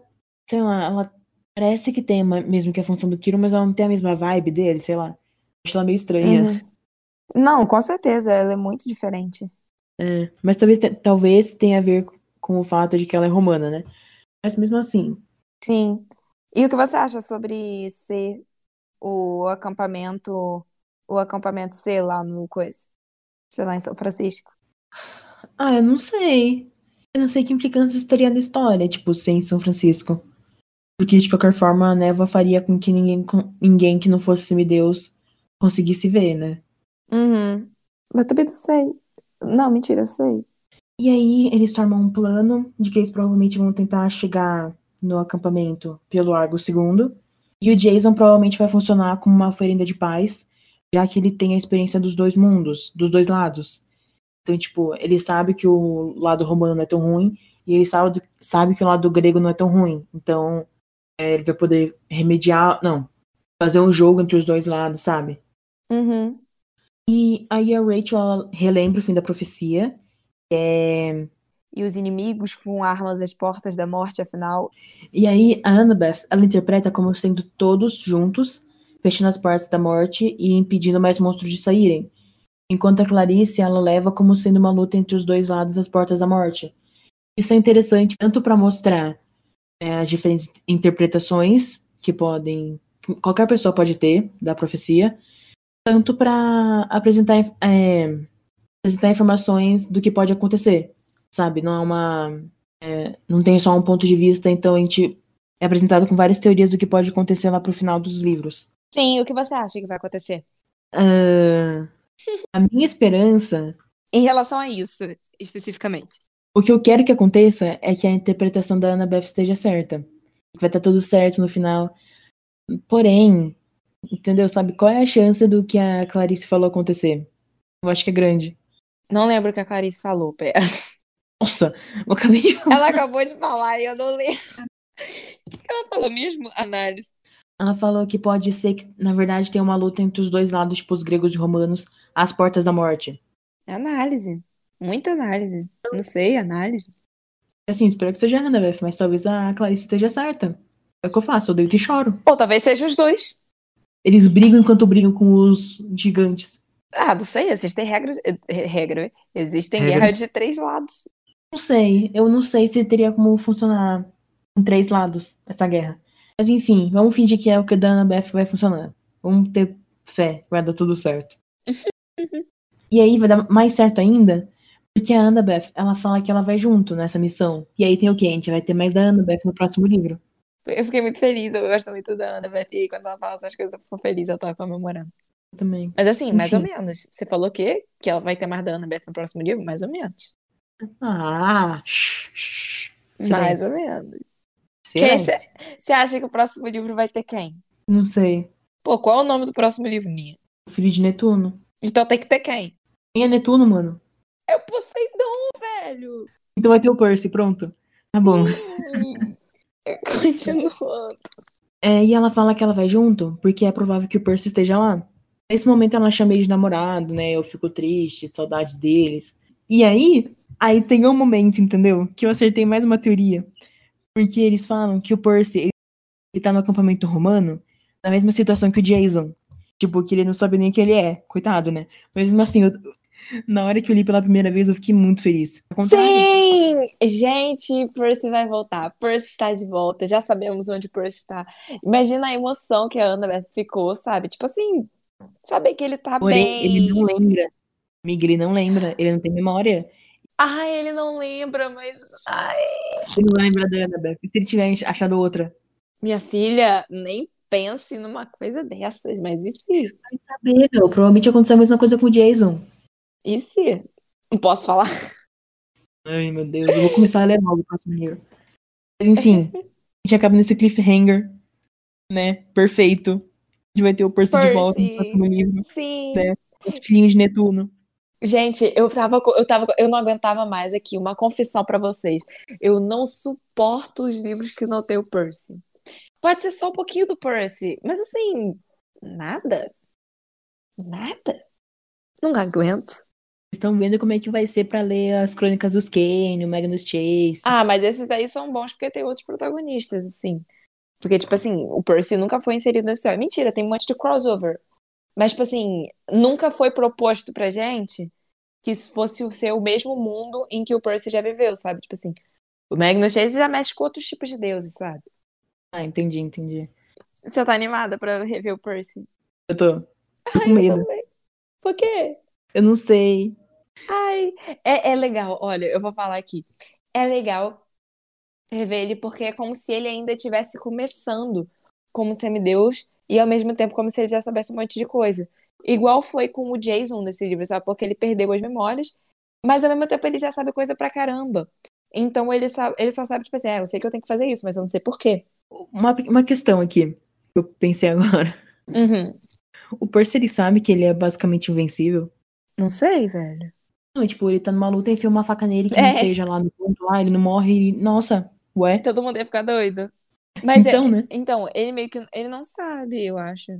sei lá, ela parece que tem uma, mesmo que a função do Kiron, mas ela não tem a mesma vibe dele, sei lá. Acho ela meio estranha. Uhum. Não, com certeza, ela é muito diferente. É, mas talvez, talvez tenha a ver com o fato de que ela é romana, né? Mas mesmo assim. Sim. E o que você acha sobre ser o acampamento, o acampamento C lá no coisa? Sei lá, em São Francisco? Ah, eu não sei. Eu não sei que implicância isso teria na história, tipo, ser em São Francisco. Porque, de qualquer forma, a névoa faria com que ninguém, ninguém que não fosse semideus conseguisse ver, né? Uhum. Mas também não sei. Não, mentira, eu sei. E aí eles formam um plano de que eles provavelmente vão tentar chegar no acampamento pelo Argo II. E o Jason provavelmente vai funcionar como uma oferenda de paz, já que ele tem a experiência dos dois mundos, dos dois lados. Então, tipo, ele sabe que o lado romano não é tão ruim, e ele sabe, sabe que o lado grego não é tão ruim. Então, é, ele vai poder remediar. Não. Fazer um jogo entre os dois lados, sabe? Uhum. E aí a Rachel relembra o fim da profecia. É... E os inimigos com armas às portas da morte, afinal. E aí a Annabeth, ela interpreta como sendo todos juntos, fechando as portas da morte e impedindo mais monstros de saírem. Enquanto a Clarice, ela leva como sendo uma luta entre os dois lados das portas da morte. Isso é interessante tanto para mostrar é, as diferentes interpretações que podem qualquer pessoa pode ter da profecia, tanto para apresentar, é, apresentar informações do que pode acontecer, sabe? Não é uma. É, não tem só um ponto de vista, então a gente é apresentado com várias teorias do que pode acontecer lá pro final dos livros. Sim, o que você acha que vai acontecer? Uh, a minha esperança. Em relação a isso, especificamente. O que eu quero que aconteça é que a interpretação da Annabeth esteja certa. Que vai estar tudo certo no final. Porém, entendeu? Sabe qual é a chance do que a Clarice falou acontecer? Eu acho que é grande. Não lembro o que a Clarice falou, pera. [laughs] Nossa, eu acabei de falar. Ela acabou de falar e eu não lembro. O [laughs] que ela falou mesmo? Análise. Ela falou que pode ser que, na verdade, tem uma luta entre os dois lados, tipo os gregos e romanos, às portas da morte. Análise. Muita análise. Não sei, análise. Assim, espero que seja a Annabeth, mas talvez a Clarice esteja certa. É o que eu faço, eu deito e choro. Ou talvez seja os dois. Eles brigam enquanto brigam com os gigantes. Ah, não sei, existem regras. Regra. Existem Regra. guerra de três lados. Não sei, eu não sei se teria como funcionar com três lados essa guerra. Mas enfim, vamos fingir que é o que da Annabeth vai funcionar. Vamos ter fé, vai dar tudo certo. [laughs] e aí vai dar mais certo ainda, porque a Annabeth, ela fala que ela vai junto nessa missão. E aí tem o quê? A gente vai ter mais da Annabeth no próximo livro. Eu fiquei muito feliz, eu gosto muito da Ana Beth, e quando ela fala essas coisas, eu fico feliz, eu tô comemorando. Também. Mas assim, mais ou Enfim. menos. Você falou o quê? Que ela vai ter mais da Ana Beth no próximo livro? Mais ou menos. Ah. Mais ou menos. Você acha que o próximo livro vai ter quem? Não sei. Pô, qual é o nome do próximo livro, Nia? O filho de Netuno. Então tem que ter quem? Quem é Netuno, mano? É o Poseidon, velho! Então vai ter o Percy, pronto. Tá bom. Continuando. É, e ela fala que ela vai junto, porque é provável que o Percy esteja lá. Nesse momento ela chama ele de namorado, né? Eu fico triste, saudade deles. E aí, aí tem um momento, entendeu? Que eu acertei mais uma teoria. Porque eles falam que o Percy ele tá no acampamento romano, na mesma situação que o Jason. Tipo, que ele não sabe nem quem ele é. Coitado, né? Mas mesmo assim, eu, na hora que eu li pela primeira vez, eu fiquei muito feliz. Sim! Gente, Percy vai voltar. Percy está de volta. Já sabemos onde Percy está. Imagina a emoção que a Annabeth ficou, sabe? Tipo assim, saber que ele tá Porém, bem. ele não lembra. Ele não lembra. Ele não tem memória. Ai, ele não lembra, mas. Ai. Ele não lembra da Annabeth. E se ele tiver achado outra? Minha filha, nem pense numa coisa dessas, mas e se? Vai saber, meu. Provavelmente aconteceu a mesma coisa com o Jason. E se? Não posso falar. Ai, meu Deus. Eu vou começar a ler logo o próximo livro. Enfim, [laughs] a gente acaba nesse cliffhanger, né? Perfeito. A gente vai ter o Percy, de volta no Percy. próximo livro. Sim. Né? Os filhinhos de Netuno. Gente, eu tava, eu tava, eu não aguentava mais aqui. Uma confissão pra vocês. Eu não suporto os livros que não tem o Percy. Pode ser só um pouquinho do Percy, mas assim, nada. Nada. Não aguento. Estão vendo como é que vai ser pra ler as crônicas dos Kane, o Magnus Chase. Ah, mas esses daí são bons porque tem outros protagonistas, assim. Porque, tipo assim, o Percy nunca foi inserido nessa história. Mentira, tem um monte de crossover. Mas, tipo assim, nunca foi proposto pra gente que isso fosse ser o mesmo mundo em que o Percy já viveu, sabe? Tipo assim, o Magnus Chase já mexe com outros tipos de deuses, sabe? Ah, entendi, entendi. Você tá animada pra rever o Percy? Eu tô, tô com Eu medo. também. Por quê? Eu não sei. Ai, é, é legal. Olha, eu vou falar aqui. É legal rever ele porque é como se ele ainda estivesse começando como semideus e ao mesmo tempo como se ele já soubesse um monte de coisa. Igual foi com o Jason nesse livro, sabe? Porque ele perdeu as memórias, mas ao mesmo tempo ele já sabe coisa pra caramba. Então ele, sabe, ele só sabe, tipo assim, ah, eu sei que eu tenho que fazer isso, mas eu não sei por quê. Uma, uma questão aqui, que eu pensei agora. Uhum. O Percy, ele sabe que ele é basicamente invencível? Não sei, velho. Não, tipo, ele tá numa luta e enfia uma faca nele que É. não seja lá no ponto lá, ele não morre e... Nossa, ué? Todo mundo ia ficar doido. Mas é- Então, né? então, ele meio que ele não sabe, eu acho.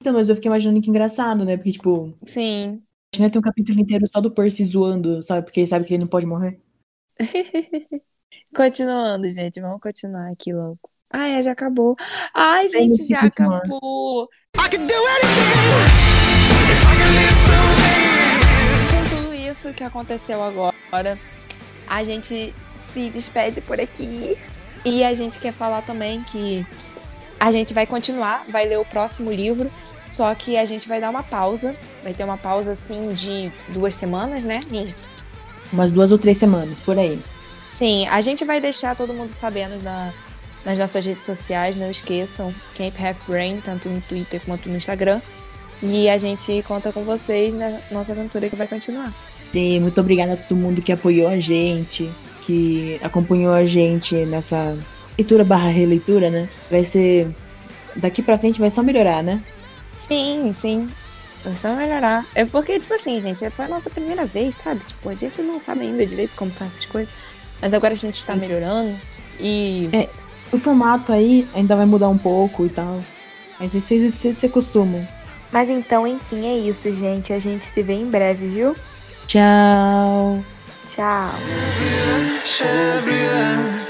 Então, mas eu fiquei imaginando que engraçado, né? Porque, tipo, Sim. né, tem um capítulo inteiro só do Percy zoando, sabe? Porque ele sabe que ele não pode morrer. [laughs] Continuando, gente, vamos continuar aqui logo. Ai, já acabou. Ai, gente, já continuar. acabou. I can do anything Com tudo isso que aconteceu agora, a gente se despede por aqui. E a gente quer falar também que a gente vai continuar, vai ler o próximo livro, só que a gente vai dar uma pausa. Vai ter uma pausa assim de duas semanas, né? Umas duas ou três semanas, por aí. Sim, a gente vai deixar todo mundo sabendo na- nas nossas redes sociais, não esqueçam, Camp Half Brain, tanto no Twitter quanto no Instagram. E a gente conta com vocês na nossa aventura que vai continuar. E muito obrigada a todo mundo que apoiou a gente, que acompanhou a gente nessa leitura barra releitura, né? Vai ser. Daqui pra frente vai só melhorar, né? Sim, sim. Vai só melhorar. É porque, tipo assim, gente, foi a nossa primeira vez, sabe? Tipo, a gente não sabe ainda direito como faz essas coisas. Mas agora a gente está melhorando. E É. O formato aí ainda vai mudar um pouco e tal. Mas vocês se acostumam. Mas então, enfim, é isso, gente. A gente se vê em breve, viu? Tchau! Tchau. everywhere.